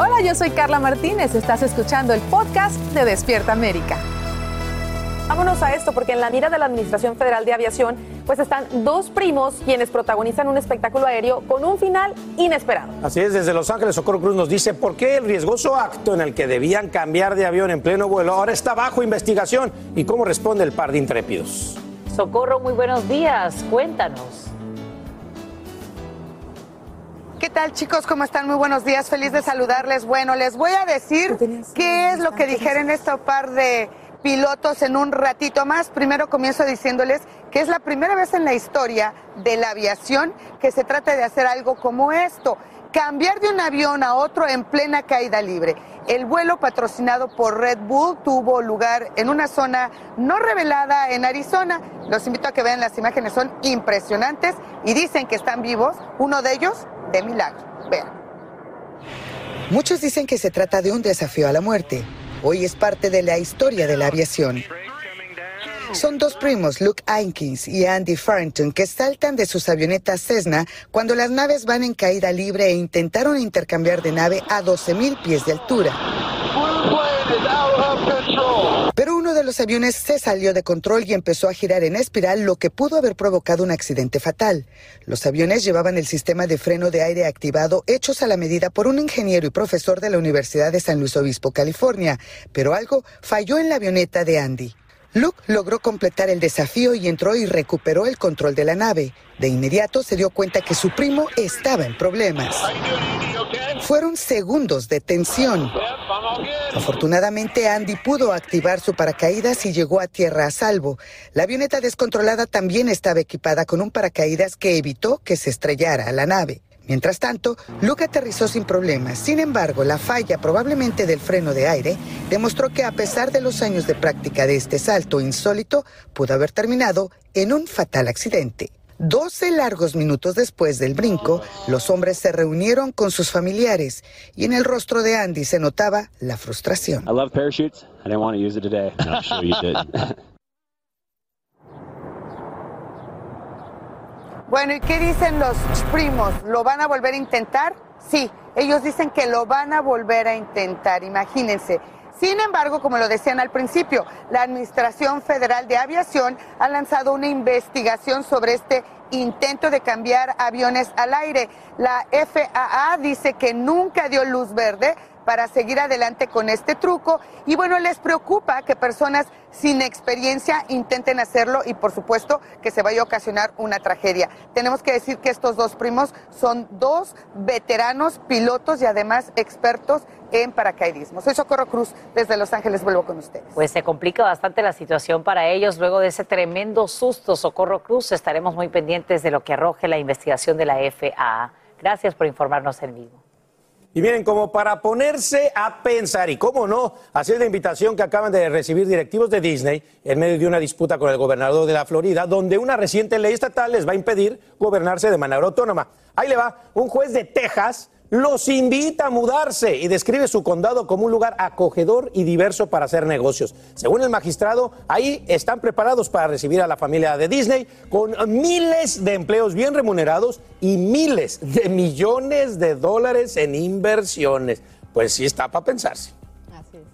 Hola, yo soy Carla Martínez. Estás escuchando el podcast de Despierta América. Vámonos a esto porque en la mira de la Administración Federal de Aviación pues están dos primos quienes protagonizan un espectáculo aéreo con un final inesperado. Así es, desde Los Ángeles Socorro Cruz nos dice por qué el riesgoso acto en el que debían cambiar de avión en pleno vuelo ahora está bajo investigación y cómo responde el par de intrépidos. Socorro, muy buenos días. Cuéntanos. ¿Qué tal chicos? ¿Cómo están? Muy buenos días, feliz de saludarles. Bueno, les voy a decir qué es lo que dijeron estos par de pilotos en un ratito más. Primero comienzo diciéndoles que es la primera vez en la historia de la aviación que se trata de hacer algo como esto, cambiar de un avión a otro en plena caída libre. El vuelo patrocinado por Red Bull tuvo lugar en una zona no revelada en Arizona. Los invito a que vean las imágenes, son impresionantes y dicen que están vivos. Uno de ellos de milagro. Vean. Muchos dicen que se trata de un desafío a la muerte. Hoy es parte de la historia de la aviación. Son dos primos, Luke Ainkins y Andy Farrington, que saltan de sus avionetas Cessna cuando las naves van en caída libre e intentaron intercambiar de nave a 12.000 pies de altura. Pero uno de los aviones se salió de control y empezó a girar en espiral, lo que pudo haber provocado un accidente fatal. Los aviones llevaban el sistema de freno de aire activado hechos a la medida por un ingeniero y profesor de la Universidad de San Luis Obispo, California, pero algo falló en la avioneta de Andy. Luke logró completar el desafío y entró y recuperó el control de la nave. De inmediato se dio cuenta que su primo estaba en problemas. Fueron segundos de tensión. Afortunadamente Andy pudo activar su paracaídas y llegó a tierra a salvo. La avioneta descontrolada también estaba equipada con un paracaídas que evitó que se estrellara la nave. Mientras tanto, Luke aterrizó sin problemas. Sin embargo, la falla probablemente del freno de aire demostró que a pesar de los años de práctica de este salto insólito, pudo haber terminado en un fatal accidente. 12 largos minutos después del brinco, los hombres se reunieron con sus familiares y en el rostro de Andy se notaba la frustración. I love parachutes. I didn't want to use it today. I'm sure you did. Bueno, ¿y qué dicen los primos? ¿Lo van a volver a intentar? Sí, ellos dicen que lo van a volver a intentar, imagínense. Sin embargo, como lo decían al principio, la Administración Federal de Aviación ha lanzado una investigación sobre este intento de cambiar aviones al aire. La FAA dice que nunca dio luz verde para seguir adelante con este truco y bueno, les preocupa que personas sin experiencia intenten hacerlo y por supuesto que se vaya a ocasionar una tragedia. Tenemos que decir que estos dos primos son dos veteranos pilotos y además expertos en paracaidismo. Soy Socorro Cruz, desde Los Ángeles vuelvo con ustedes. Pues se complica bastante la situación para ellos luego de ese tremendo susto. Socorro Cruz, estaremos muy pendientes de lo que arroje la investigación de la FAA. Gracias por informarnos en vivo. Y miren, como para ponerse a pensar, y cómo no, hacer la invitación que acaban de recibir directivos de Disney en medio de una disputa con el gobernador de la Florida, donde una reciente ley estatal les va a impedir gobernarse de manera autónoma. Ahí le va, un juez de Texas los invita a mudarse y describe su condado como un lugar acogedor y diverso para hacer negocios. Según el magistrado, ahí están preparados para recibir a la familia de Disney con miles de empleos bien remunerados y miles de millones de dólares en inversiones. Pues sí está para pensarse.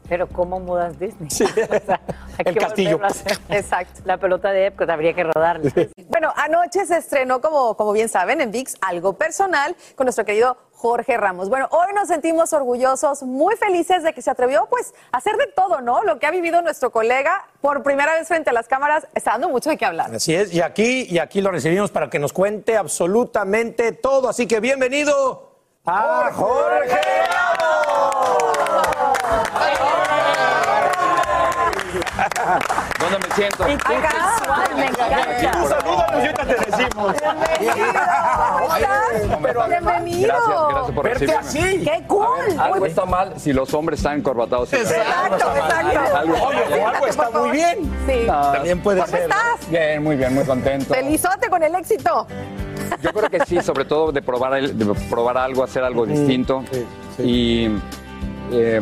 Pero ¿cómo mudas Disney? Sí. El castillo. Exacto. La pelota de Epcot habría que rodarla. Bueno, anoche se estrenó, como, como bien saben, en VIX, algo personal con nuestro querido Jorge Ramos. Bueno, hoy nos sentimos orgullosos, muy felices de que se atrevió, pues, a hacer de todo, ¿no? Lo que ha vivido nuestro colega por primera vez frente a las cámaras está dando mucho de qué hablar. Así es, y aquí, y aquí lo recibimos para que nos cuente absolutamente todo. Así que bienvenido a Jorge ¿Dónde me siento? Y qué casual, me encanta. Salúdanos y ahorita te decimos. Bienvenido. Gracias, gracias por Verte recibirme. así. ¡Qué cool! Algo está mal si los hombres están encorbatados. Exacto, exacto. Algo está Oye, mal. o algo está muy bien. Sí. No, También puede ¿Cómo ser. estás? Bien, muy bien, muy contento. Felizote con el éxito. Yo creo que sí, sobre todo de probar, el- de probar algo, hacer algo distinto. Y eh,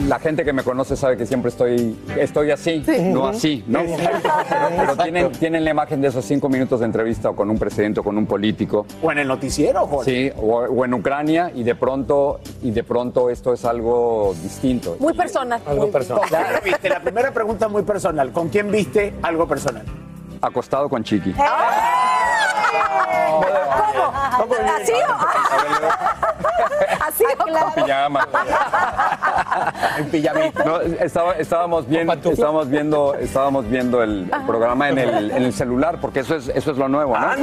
la gente que me conoce sabe que siempre estoy, estoy así, no así, ¿no? Pero, pero tienen, tienen la imagen de esos cinco minutos de entrevista o con un presidente o con un político. O en el noticiero, Jorge. Sí, o, o en Ucrania y de pronto y de pronto esto es algo distinto. Muy personal. Algo personal. ¿Con quién viste? La primera pregunta muy personal. ¿Con quién viste algo personal? Acostado con Chiqui. ¿Cómo? ¿Así o ¿Así o cómo? Pijama. En pijamita. No, estaba- estábamos viendo, estábamos viendo, estábamos viendo el, el programa en el, en el celular, porque eso es, eso es lo nuevo, ¿no?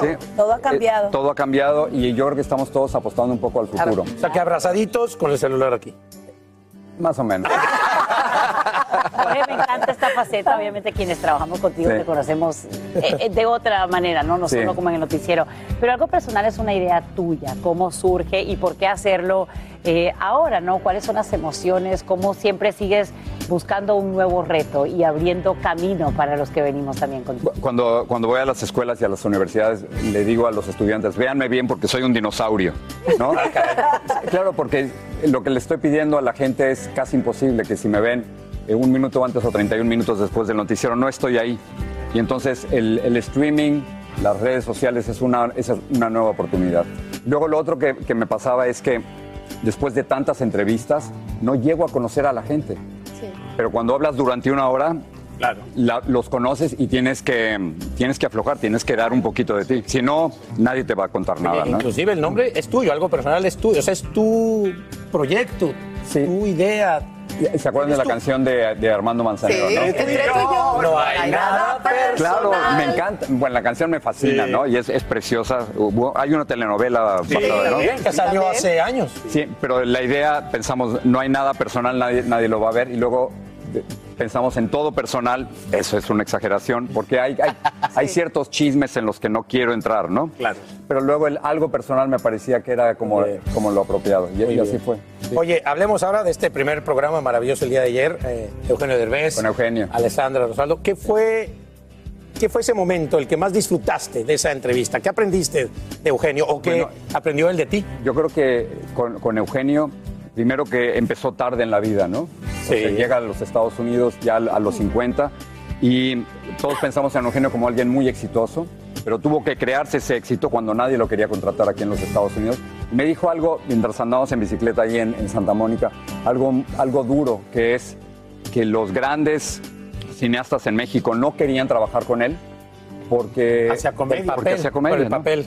Sí. Todo ha cambiado. Eh, todo ha cambiado y yo creo que estamos todos apostando un poco al futuro. O sea, que abrazaditos con el celular aquí. Más o menos. Jorge, me encanta esta faceta. Obviamente, quienes trabajamos contigo Sí. te conocemos eh, eh, de otra manera, ¿no? No Sí. solo como en el noticiero. Pero algo personal es una idea tuya. ¿Cómo surge y por qué hacerlo eh, ahora, ¿no? ¿Cuáles son las emociones? ¿Cómo siempre sigues buscando un nuevo reto y abriendo camino para los que venimos también contigo? Cuando, cuando voy a las escuelas y a las universidades, le digo a los estudiantes, véanme bien porque soy un dinosaurio, ¿no? claro, porque lo que le estoy pidiendo a la gente es casi imposible que si me ven un minuto antes o 31 minutos después del noticiero, no estoy ahí. Y entonces el, el streaming, las redes sociales es una, es una nueva oportunidad. Luego lo otro que, que me pasaba es que después de tantas entrevistas, no llego a conocer a la gente. Pero cuando hablas durante una hora, Claro. la- los conoces y tienes que, tienes que aflojar, tienes que dar un poquito de ti. Si no, nadie te va a contar nada. ¿no? Inclusive el nombre es tuyo, algo personal es tuyo. O sea, es tu proyecto, tu idea. ¿Se acuerdan de la canción de, de Armando Manzanero? Sí, no? entre tú y yo. No hay nada personal. Claro, me encanta. Bueno, la canción me fascina, Sí. ¿no? Y es, es preciosa. Hubo- hay una telenovela Sí, basada, ¿no? también, que salió hace años. Sí, pero la idea, pensamos, no hay nada personal, nadie, nadie lo va a ver. Y luego pensamos en todo personal, eso es una exageración, porque hay, hay, hay ciertos chismes en los que no quiero entrar, ¿no? Claro. Pero luego el algo personal me parecía que era como, como lo apropiado. Y, y así fue. Oye, hablemos ahora de este primer programa maravilloso el día de ayer, eh, Eugenio Derbez. Con Eugenio. Alessandra Rosaldo. ¿Qué fue, ¿Qué fue ese momento, el que más disfrutaste de esa entrevista? ¿Qué aprendiste de Eugenio o qué Bueno, aprendió él de ti? Yo creo que con, con Eugenio, primero que empezó tarde en la vida, ¿no? Sí. O sea, llega a los Estados Unidos ya a los 50 y todos pensamos en Eugenio como alguien muy exitoso, pero tuvo que crearse ese éxito cuando nadie lo quería contratar aquí en los Estados Unidos. Y me dijo algo, mientras andábamos en bicicleta ahí en, en Santa Mónica, algo, algo duro, que es que los grandes cineastas en México no querían trabajar con él porque Hacía comedia. porque Papel, hacía comedia, por el ¿no? papel.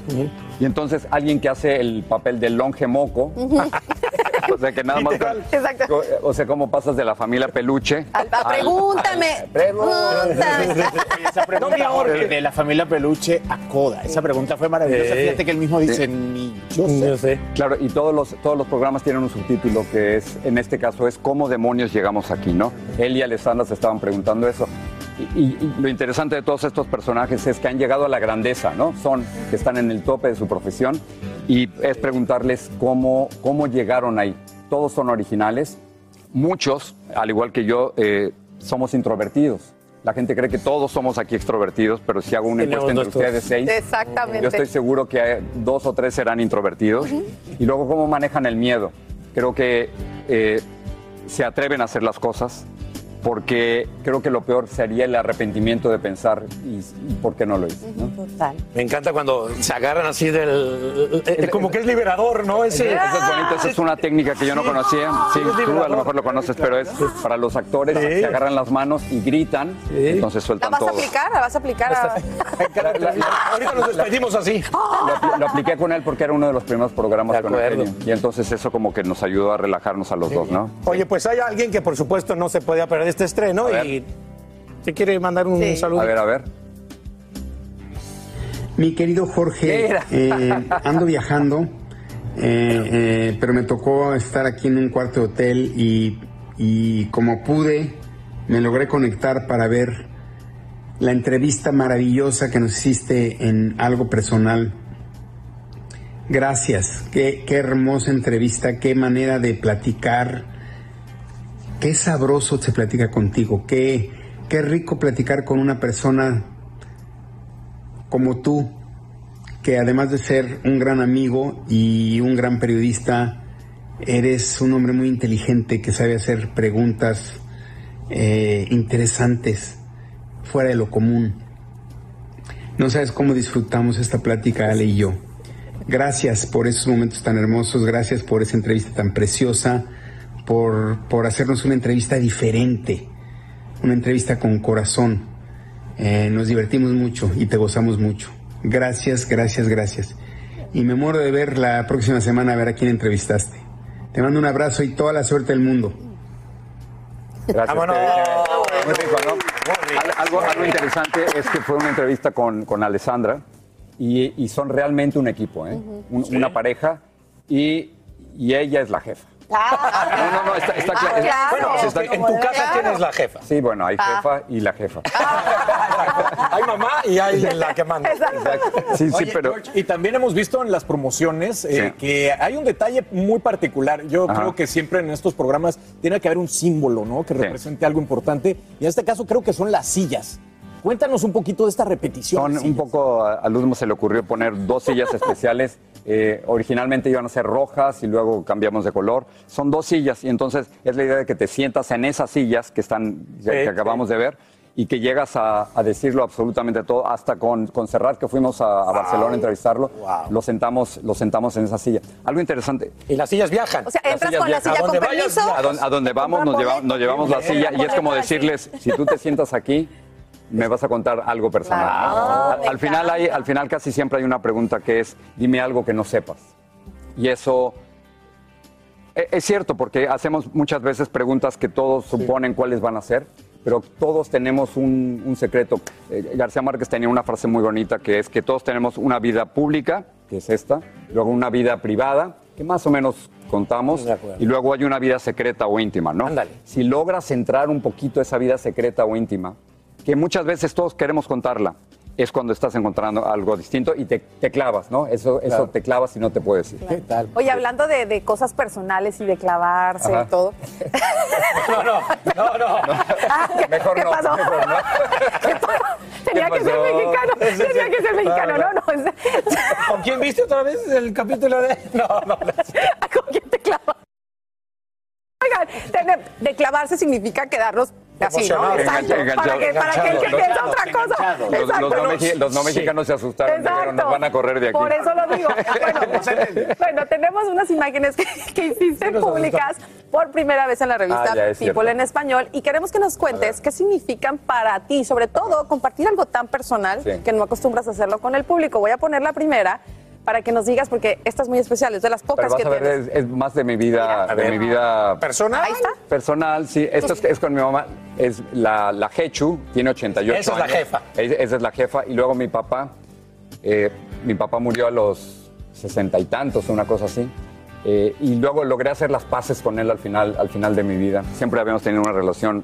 Y entonces alguien que hace el papel del longe moco, o sea que nada más, Exacto. co- o sea, cómo pasas de la familia peluche. Al- Pregúntame. Pregúntame. Oye, esa pregunta Jorge, de la familia Peluche a Coda. Esa pregunta fue maravillosa. Fíjate que él mismo dice, Sí. ni yo sé. Yo sé. Claro, y todos los, todos los programas tienen un subtítulo que es, en este caso, es cómo demonios llegamos aquí, ¿no? Él y Alessandra se estaban preguntando eso. Y, y- y lo interesante de todos estos personajes es que han llegado a la grandeza, ¿no? Son que están en el tope de su profesión y es preguntarles cómo, cómo llegaron ahí. Todos son originales, muchos, al igual que yo, eh, somos introvertidos. La gente cree que todos somos aquí extrovertidos, pero si hago una encuesta entre nuestros- ustedes seis, Exactamente. yo estoy seguro que dos o tres serán introvertidos. Y luego, ¿cómo manejan el miedo? Creo que eh, se atreven a hacer las cosas, porque creo que lo peor sería el arrepentimiento de pensar y, y por qué no lo hice. ¿no? Total. Me encanta cuando se agarran así del... eh, como que es liberador, ¿no? Ese, Eso es bonito, esa es una técnica que yo no conocía. Sí, tú a lo mejor lo conoces, pero es para los actores Sí. se agarran las manos y gritan, entonces ¿La sueltan vas a aplicar? ¿La vas a aplicar? A... Ahorita nos despedimos así. Lo, apl- lo apliqué con él porque era uno de los primeros programas con acuerdo. Eugenio. Y entonces eso como que nos ayudó a relajarnos a los dos, ¿no? Oye, pues hay alguien que por supuesto no se podía perder este estreno y te quiere mandar un saludo. A ver, a ver. Mi querido Jorge, eh, ando viajando, eh, eh, pero me tocó estar aquí en un cuarto de hotel y, y como pude, me logré conectar para ver la entrevista maravillosa que nos hiciste en algo personal. Gracias, qué, qué hermosa entrevista, qué manera de platicar, qué sabroso se platica contigo, qué, qué rico platicar con una persona como tú, que además de ser un gran amigo y un gran periodista, eres un hombre muy inteligente que sabe hacer preguntas eh, interesantes, fuera de lo común. No sabes cómo disfrutamos esta plática, Ale y yo. Gracias por esos momentos tan hermosos, gracias por esa entrevista tan preciosa, por, por hacernos una entrevista diferente, una entrevista con corazón. Eh, nos divertimos mucho y te gozamos mucho. Gracias, gracias, gracias. Y me muero de ver la próxima semana a ver a quién entrevistaste. Te mando un abrazo y toda la suerte del mundo. Gracias. Muy rico, ¿no? Al- Algo, algo interesante es que fue una entrevista con, con Alessandra y, y son realmente un equipo, ¿eh? Un- Una pareja y, y ella es la jefa. No, no, no, está, está Ah, claro. claro. Bueno, Sí, está- en tu casa ¿quién es la jefa? Sí, bueno, hay Ah. jefa y la jefa. Hay mamá y hay la que manda. Sí, sí, Oye, pero. George, y también hemos visto en las promociones eh, Sí. que hay un detalle muy particular. Yo Ajá. creo que siempre en estos programas tiene que haber un símbolo, ¿no? Que represente algo importante. Y en este caso creo que son las sillas. Cuéntanos un poquito de esta repetición. Son un poco, a- al último se le ocurrió poner dos sillas especiales. Eh, originalmente iban a ser rojas y luego cambiamos de color. Son dos sillas y entonces es la idea de que te sientas en esas sillas que están que, que acabamos de ver y que llegas a, a decirlo absolutamente todo, hasta con, con Serrat, que fuimos a, a Barcelona a entrevistarlo, lo, sentamos, lo sentamos en esa silla. Algo interesante. Y las sillas viajan. O sea, Las entras sillas con la viajan. silla ¿A con dónde permiso. A donde, a donde vamos nos, lleva- nos llevamos la silla y es como decirles, si tú te sientas aquí, me vas a contar algo personal. Claro. Al- Me al, final hay, al final casi siempre hay una pregunta que es, dime algo que no sepas. Y eso e- es cierto, porque hacemos muchas veces preguntas que todos suponen cuáles van a ser, pero todos tenemos un, un secreto. Eh, García Márquez tenía una frase muy bonita que es que todos tenemos una vida pública, que es esta, luego una vida privada, que más o menos contamos, y luego hay una vida secreta o íntima, ¿no? Si logras entrar un poquito esa vida secreta o íntima, que muchas veces todos queremos contarla, es cuando estás encontrando algo distinto y te, te clavas, ¿no? Eso, eso Claro. te clavas y no te puedes ir. ¿Qué tal? Oye, hablando de, de cosas personales y de clavarse Ajá. y todo. No, no, no, no. Ah, ¿qué, Mejor qué no, pasó? mejor no. ¿Qué pasó? Tenía ¿Qué que ser mexicano. Tenía que ser mexicano. No, no. ¿Con quién viste otra vez el capítulo de.? No, no. ¿Con quién te clavas? Oigan, de clavarse significa quedarnos así, ¿no? Exacto. Para que, para que el que enganchado. piensa otra cosa. Los, los no, mexi- los no mexicanos se asustaron, dijeron, nos van a correr de aquí. Por eso lo digo. Bueno, bueno, tenemos unas imágenes que, que hiciste públicas por primera vez en la revista Ah, People cierto. en español y queremos que nos cuentes qué significan para ti, sobre todo compartir algo tan personal Sí. que no acostumbras a hacerlo con el público. Voy a poner la primera para que nos digas porque esta es muy especial, es de las Pero pocas vas que a ver, tienes. es, es más de mi vida, Mira. de mi vida ¿Personal? Ahí está. personal, sí. Esto es, es con mi mamá. Es la, la Jechu, tiene 88 Esa es la años. jefa. Es- Esa es la jefa. Y luego mi papá, eh, mi papá murió a los sesenta y tantos, una cosa así. Eh, y luego logré hacer las paces con él al final, al final de mi vida. Siempre habíamos tenido una relación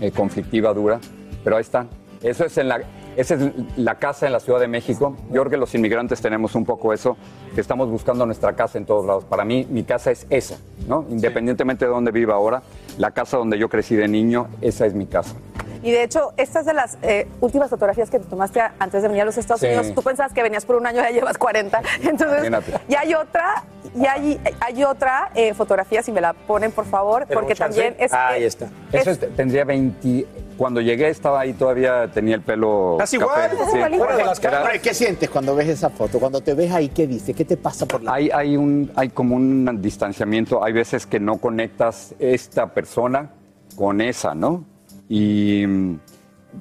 eh, conflictiva, dura, pero ahí está. Eso es en la, esa es la casa en la Ciudad de México. Yo creo que los inmigrantes tenemos un poco eso, que estamos buscando nuestra casa en todos lados. Para mí, mi casa es esa, ¿no? Independientemente de dónde viva ahora, la casa donde yo crecí de niño, esa es mi casa. Y de hecho, esta es de las eh, últimas fotografías que te tomaste antes de venir a los Estados Sí. Unidos. Tú pensabas que venías por un año, ya llevas 40. Entonces, Imagínate. ya hay otra, ya hay, hay otra eh, fotografía, si me la ponen, por favor, porque también es... Ahí eh, está. Eso es- tendría 20. Cuando llegué estaba ahí todavía tenía el pelo. Casi café, igual. sí. Era- cámaras. ¿Qué sientes cuando ves esa foto? Cuando te ves ahí, ¿qué dices? ¿Qué te pasa por la Hay, hay, un, hay como un distanciamiento. Hay veces que no conectas esta persona con esa, ¿no? Y, mm,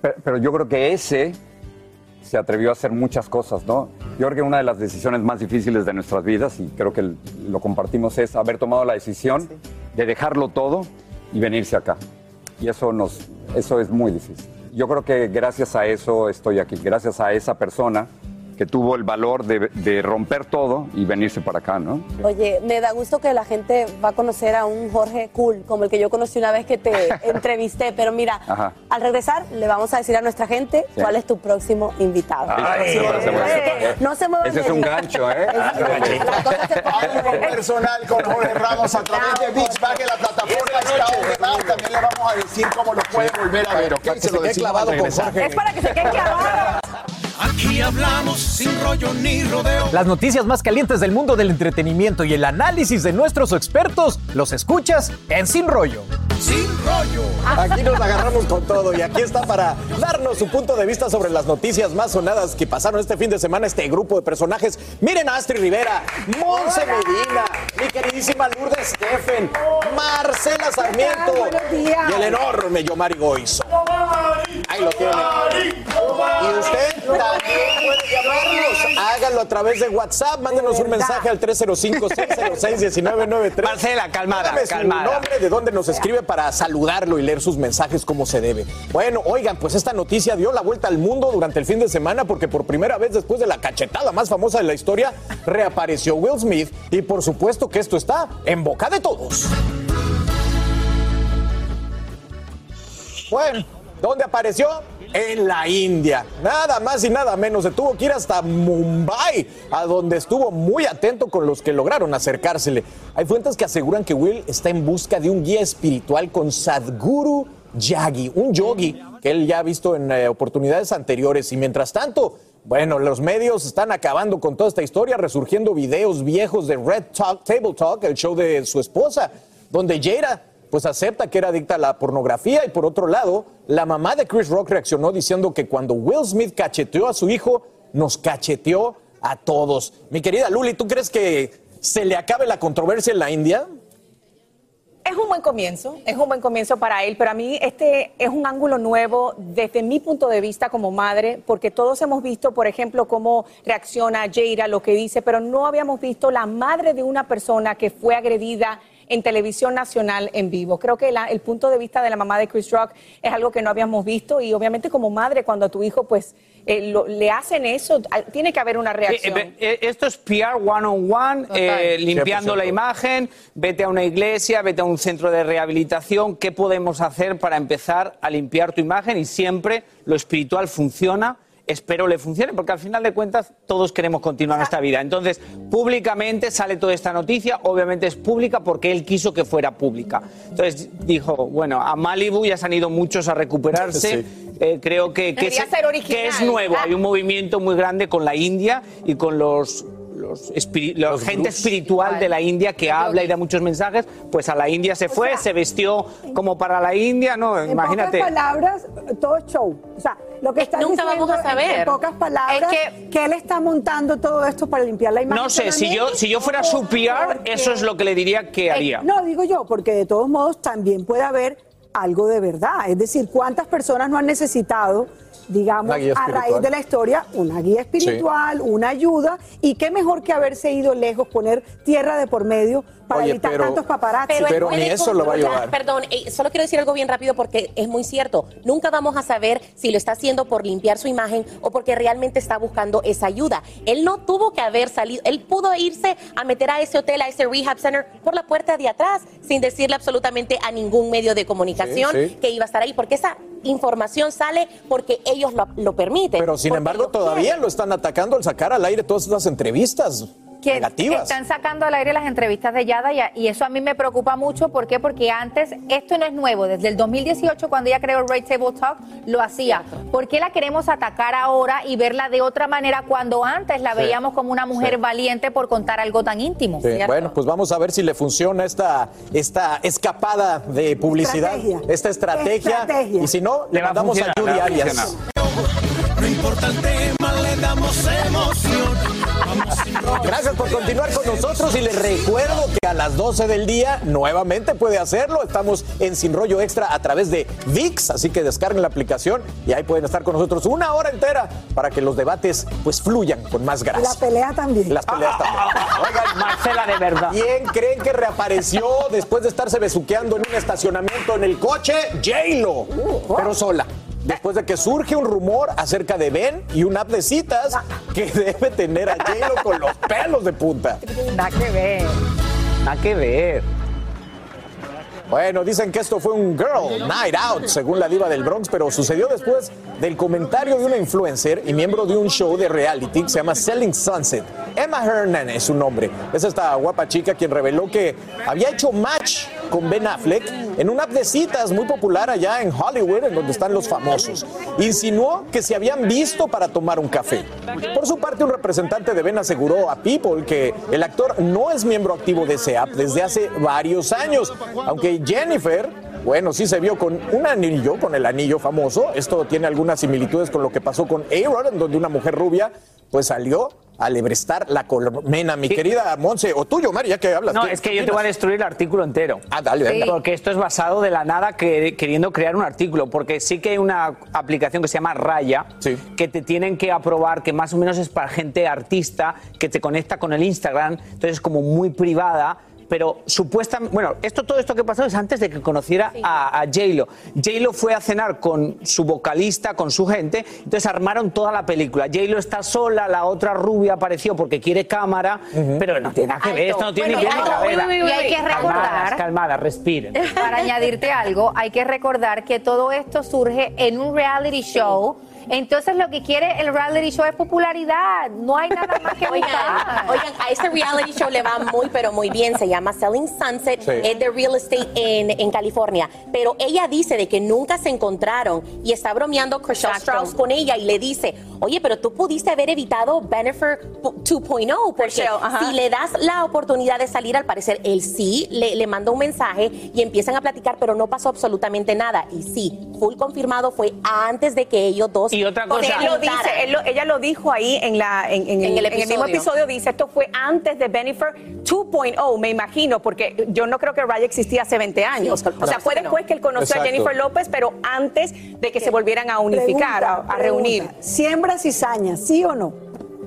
pe- pero yo creo que ese se atrevió a hacer muchas cosas, ¿no? Yo creo que una de las decisiones más difíciles de nuestras vidas, y creo que lo compartimos, es haber tomado la decisión de dejarlo todo y venirse acá. Y eso, nos, eso es muy difícil. Yo creo que gracias a eso estoy aquí, gracias a esa persona que tuvo el valor de, de romper todo y venirse para acá, ¿no? Oye, me da gusto que la gente va a conocer a un Jorge cool, como el que yo conocí una vez que te entrevisté. Pero mira, Ajá. al regresar le vamos a decir a nuestra gente Sí. cuál es tu próximo invitado. Ay, no se mueve. No se muevan Ese es un gancho, ¿eh? Algo personal con Jorge Ramos a través de Big Bang en la plataforma de Now. También le vamos a decir cómo lo puede volver a ver, ¿ok? Se quede clavado con Jorge. Es para que se quede clavado. Aquí hablamos sin rollo ni rodeo. Las noticias más calientes del mundo del entretenimiento y el análisis de nuestros expertos los escuchas en Sin Rollo. Sin rollo. Aquí nos agarramos con todo y aquí está para darnos su punto de vista sobre las noticias más sonadas que pasaron este fin de semana este grupo de personajes. Miren a Astrid Rivera, Monse Medina, mi queridísima Lourdes Steffen, Marcela Sarmiento y el enorme Yomari Goizo. Ahí lo tiene. Y usted también puede llamarnos. Hágalo a través de WhatsApp. Mándenos un mensaje al 305-606-1993. Marcela, calmada, Dígame su calmada. nombre, de dónde nos escribe para saludarlo y leer sus mensajes como se debe. Bueno, oigan, pues esta noticia dio la vuelta al mundo durante el fin de semana porque por primera vez después de la cachetada más famosa de la historia, reapareció Will Smith y por supuesto que esto está en boca de todos. Bueno, ¿dónde apareció? En la India. Nada más y nada menos. Se tuvo que ir hasta Mumbai, a donde estuvo muy atento con los que lograron acercársele. Hay fuentes que aseguran que Will está en busca de un guía espiritual con Sadhguru Yagi, un yogi que él ya ha visto en eh, oportunidades anteriores. Y mientras tanto, bueno, los medios están acabando con toda esta historia, resurgiendo videos viejos de Red Talk, Table Talk, el show de su esposa, donde Jada pues acepta que era adicta a la pornografía y por otro lado, la mamá de Chris Rock reaccionó diciendo que cuando Will Smith cacheteó a su hijo, nos cacheteó a todos. Mi querida Luli, ¿tú crees que se le acabe la controversia en la India? Es un buen comienzo, es un buen comienzo para él, pero a mí este es un ángulo nuevo desde mi punto de vista como madre, porque todos hemos visto, por ejemplo, cómo reacciona Jaira, lo que dice, pero no habíamos visto la madre de una persona que fue agredida en televisión nacional en vivo. Creo que la- el punto de vista de la mamá de Chris Rock es algo que no habíamos visto y obviamente como madre cuando a tu hijo pues eh, lo- le hacen eso, a- tiene que haber una reacción. Eh, eh, esto es PR one on one, eh, limpiando 100%. la imagen. Vete a una iglesia, vete a un centro de rehabilitación. ¿Qué podemos hacer para empezar a limpiar tu imagen? Y siempre lo espiritual funciona. Espero le funcione, porque al final de cuentas todos queremos continuar esta vida. Entonces, públicamente sale toda esta noticia, obviamente es pública porque él quiso que fuera pública. Entonces dijo, bueno, a Malibu ya se han ido muchos a recuperarse. Eh, creo que, que, es, ser original. que es nuevo. Hay un movimiento muy grande con la India y con los, los, espiri- los gente espiritual de la India que habla y da muchos mensajes. Pues a la India se fue, se vestió como para la India, ¿no? En Imagínate. pocas palabras, todo show. O sea, lo que está Nunca diciendo vamos a saber. en pocas palabras Es que... él está montando todo esto para limpiar la imagen. No sé, si yo, si yo fuera su PR, eso es lo que le diría que haría. No, digo yo, porque de todos modos también puede haber algo de verdad. Es decir, ¿cuántas personas no han necesitado, digamos, a raíz de la historia, una guía espiritual, una ayuda? Y qué mejor que haberse ido lejos, poner tierra de por medio para Oye, evitar pero- tantos paparazzi. Pero Pero ni eso lo va a llevar. Perdón, eh, solo quiero decir algo bien rápido porque es muy cierto. Nunca vamos a saber si lo está haciendo por limpiar su imagen o porque realmente está buscando esa ayuda. Él no tuvo que haber salido, él pudo irse a meter a ese hotel, a ese rehab center por la puerta de atrás sin decirle absolutamente a ningún medio de comunicación Sí, sí. que iba a estar ahí porque esa información sale porque ellos lo, lo permiten. Pero sin embargo todavía quieren. lo están atacando al sacar al aire todas estas entrevistas. Que negativas. están sacando al aire las entrevistas de Yada y, y eso a mí me preocupa mucho. ¿Por qué? Porque antes, esto no es nuevo, desde el 2018 cuando ella creó Red Table Talk, lo hacía. ¿Por qué la queremos atacar ahora y verla de otra manera cuando antes la Sí. veíamos como una mujer Sí. valiente por contar algo tan íntimo? Sí, bueno, pues vamos a ver si le funciona esta, esta escapada de publicidad, Estrategia. esta estrategia. Estrategia. Y si no, le Le a mandamos a Judy a Arias. No importa el tema, emoción. Gracias por continuar con nosotros y les recuerdo que a las 12 del día nuevamente puede hacerlo. Estamos en Sin Rollo Extra a través de VIX, así que descarguen la aplicación y ahí pueden estar con nosotros una hora entera para que los debates pues fluyan con más Y la pelea también. Las peleas también. Oigan, Marcela de verdad. ¿Quién creen que reapareció después de estarse besuqueando en un estacionamiento en el coche? J-Lo, pero sola. Después de que surge un rumor acerca de Ben y una app de citas que debe tener a J-Lo con los pelos de punta. Nada que ver. Nada que ver. Bueno, dicen que esto fue un girl night out, según la diva del Bronx, pero sucedió después del comentario de una influencer y miembro de un show de reality que se llama Selling Sunset. Emma Hernan es su nombre. Es esta guapa chica quien reveló que había hecho match con Ben Affleck en una app de citas muy popular allá en Hollywood, en donde están los famosos. Insinuó que se habían visto para tomar un café. Por su parte, un representante de Ben aseguró a People que el actor no es miembro activo de ese app desde hace varios años, aunque Jennifer bueno, sí se vio con un anillo, con el anillo famoso. Esto tiene algunas similitudes con lo que pasó con A-Rod, en donde una mujer rubia pues salió a lebrestar la colmena. Mi querida Monse, o tuyo, Mari, ya que hablas. No, ¿qué- es que yo te voy a destruir el artículo entero. Ah, dale, venga. Porque esto es basado de la nada que- queriendo crear un artículo. Porque sí que hay una aplicación que se llama Raya, que te tienen que aprobar, que más o menos es para gente artista, que te conecta con el Instagram, entonces es como muy privada. Pero supuestamente, bueno, esto, todo esto que pasó es antes de que conociera a, a J-Lo. J-Lo fue a cenar con su vocalista, con su gente, entonces armaron toda la película. J-Lo está sola, la otra rubia apareció porque quiere cámara, pero no tiene nada que ver, esto no tiene Bueno, alto. cabeza. Y hay que Calmadas, recordar- calmadas, respiren. Para añadirte algo, hay que recordar que todo esto surge en un reality show. Entonces lo que quiere el reality show es popularidad. No hay nada más que Oigan, oigan, a este reality show le va muy, pero muy bien. Se llama Selling Sunset, Sí. es de real estate en, en California. Pero ella dice de que nunca se encontraron y está bromeando Chriselle Strauss con ella y le dice, oye, pero tú pudiste haber evitado Bennifer 2.0 porque si le das la oportunidad de salir, al parecer él sí le, le manda un mensaje y empiezan a platicar, pero no pasó absolutamente nada. Y sí, full confirmado fue antes de que ellos dos Y otra Porque él lo dice, él lo- ella lo dijo ahí en, la, en, en En el, el en el mismo episodio. dice, esto fue antes de Bennifer 2.0, me imagino, porque yo no creo que Raya existía hace 20 años. Sí, o sea, fue después que él conoció Exacto. a Jennifer López, pero antes de que se volvieran a unificar, a- Pregunta, a, reunir. pregunta. ¿Siembra cizaña, sí o no?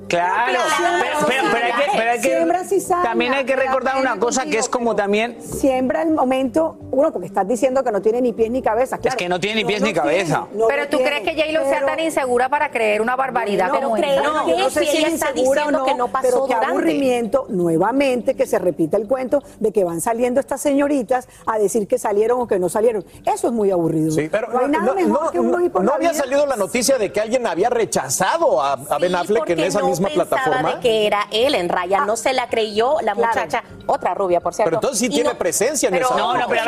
Claro, pero, pero- pero hay que, pero hay que- Siembra cizaña. también hay que recordar una cosa que es como también Siembra el momento, uno, porque estás diciendo que no tiene ni pies ni cabeza. es que no tiene ni pies ni cabeza. pero tú crees que J-Lo sea tan insegura para creer una barbaridad No, como pero esa? no, no sé si es insegura o no, pero qué aburrimiento nuevamente que se repita el cuento de que van saliendo estas señoritas a decir que salieron o que no salieron. Eso es muy aburrido. Sí, pero no hay nada no, mejor no- que por no había salido la noticia de que alguien había rechazado a, a Ben Affleck en esa no misma pensaba plataforma. de que era él en raya, no se la creyó la claro. muchacha, otra rubia, por cierto. Pero entonces sí Y tiene presencia en pero esa- No, No, pero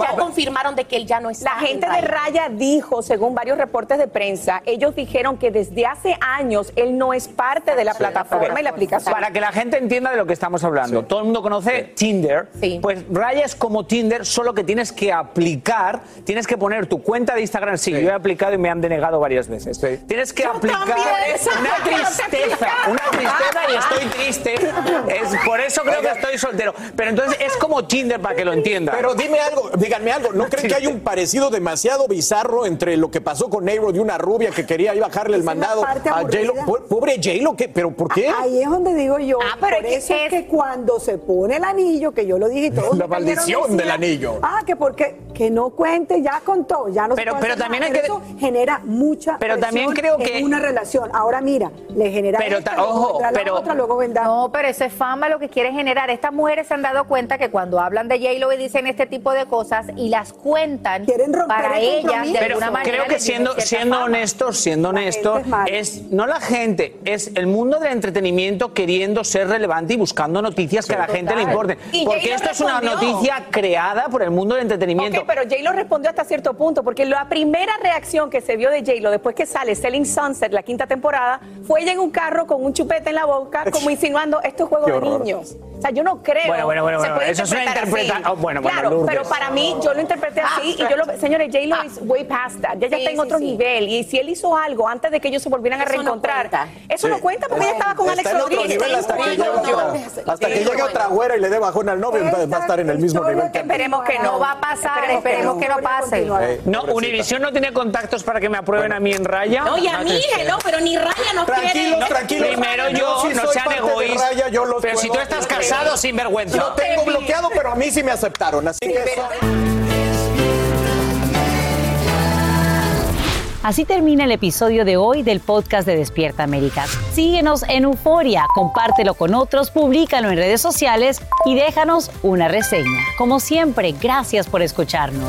ya confirmaron de que él ya no está. La gente en de Raya. Dijo, según varios reportes de prensa, ellos dijeron que desde hace años él no es parte de la plataforma y la aplicación. Para que la gente entienda de lo que estamos hablando. Todo el mundo conoce Tinder. Pues Raya es como Tinder, solo que tienes que aplicar, tienes que poner tu cuenta de Instagram. Sí, yo he aplicado y me han denegado varias veces. Tienes que aplicar también. una tristeza, una tristeza y estoy triste. Es, por eso creo que estoy soltero. Pero entonces es como Tinder para que lo entiendan. Pero dime algo, díganme algo, ¿no creen que hay un parecido demasiado bizarro entre lo que pasó con Nero y una rubia que quería ir a bajarle el mandado a J-Lo? Pobre J-Lo. ¿pero por qué? Ahí es donde digo yo, Ah, pero por es que eso es es- que cuando se pone el anillo, que yo lo dije y todos La maldición del anillo. Ah, que porque que no cuente, ya contó, ya no se Pero- puede pero también nada. hay que- eso genera mucha Pero también creo que- en una relación. Ahora mira, le genera Pero ojo, pero otra, luego vendrá- no, pero eso es fama lo que quiere generar. Estas mujeres se han dado cuenta que cuando hablan de J-Lo y dicen este tipo de cosas y las cuentan para el ellas de compromiso. alguna Pero manera creo que siendo, siendo honestos, siendo honestos, es no la gente, es el mundo del entretenimiento queriendo ser relevante y buscando noticias que a la gente le importen. Y Porque esto es una noticia creada por el mundo del entretenimiento. Pero J-Lo respondió hasta cierto punto, porque la primera reacción que se vio de J-Lo después que sale Selling Sunset, la quinta temporada, fue ella en un carro con un chupete en la boca, como insinuando, esto es juego Qué de horror. niños. O sea, yo no creo. Bueno, bueno, bueno, se bueno, puede eso es una interpretar así. interpreta- oh, bueno, bueno, Claro, Lourdes. pero para mí, yo lo interpreté así, y yo lo, señores, J-Lo es way past that, ya, ya está en sí, otro sí. nivel, y si él hizo algo antes de que ellos se volvieran a Eso reencontrar, eso Sí. no cuenta porque ella estaba con Está Alex Rodríguez. hasta que llegue otra, hasta que llegue otra güera y le dé bajón al novio, entonces va a estar en el mismo nivel que. Esperemos que no. Va a pasar, esperemos que no pase. Eh, No, Univision no tiene contactos para que me aprueben a mí en raya. No, y a mí, no, pero ni Raya nos quiere. Tranquilos, tranquilos. Primero yo, no sean egoístas. Pero si tú estás yo casado, sin vergüenza. Lo tengo bloqueado, pero a mí sí me aceptaron, así que eso- Así termina el episodio de hoy del podcast de Despierta América. Síguenos en Euforia, compártelo con otros, públicalo en redes sociales y déjanos una reseña. Como siempre, gracias por escucharnos.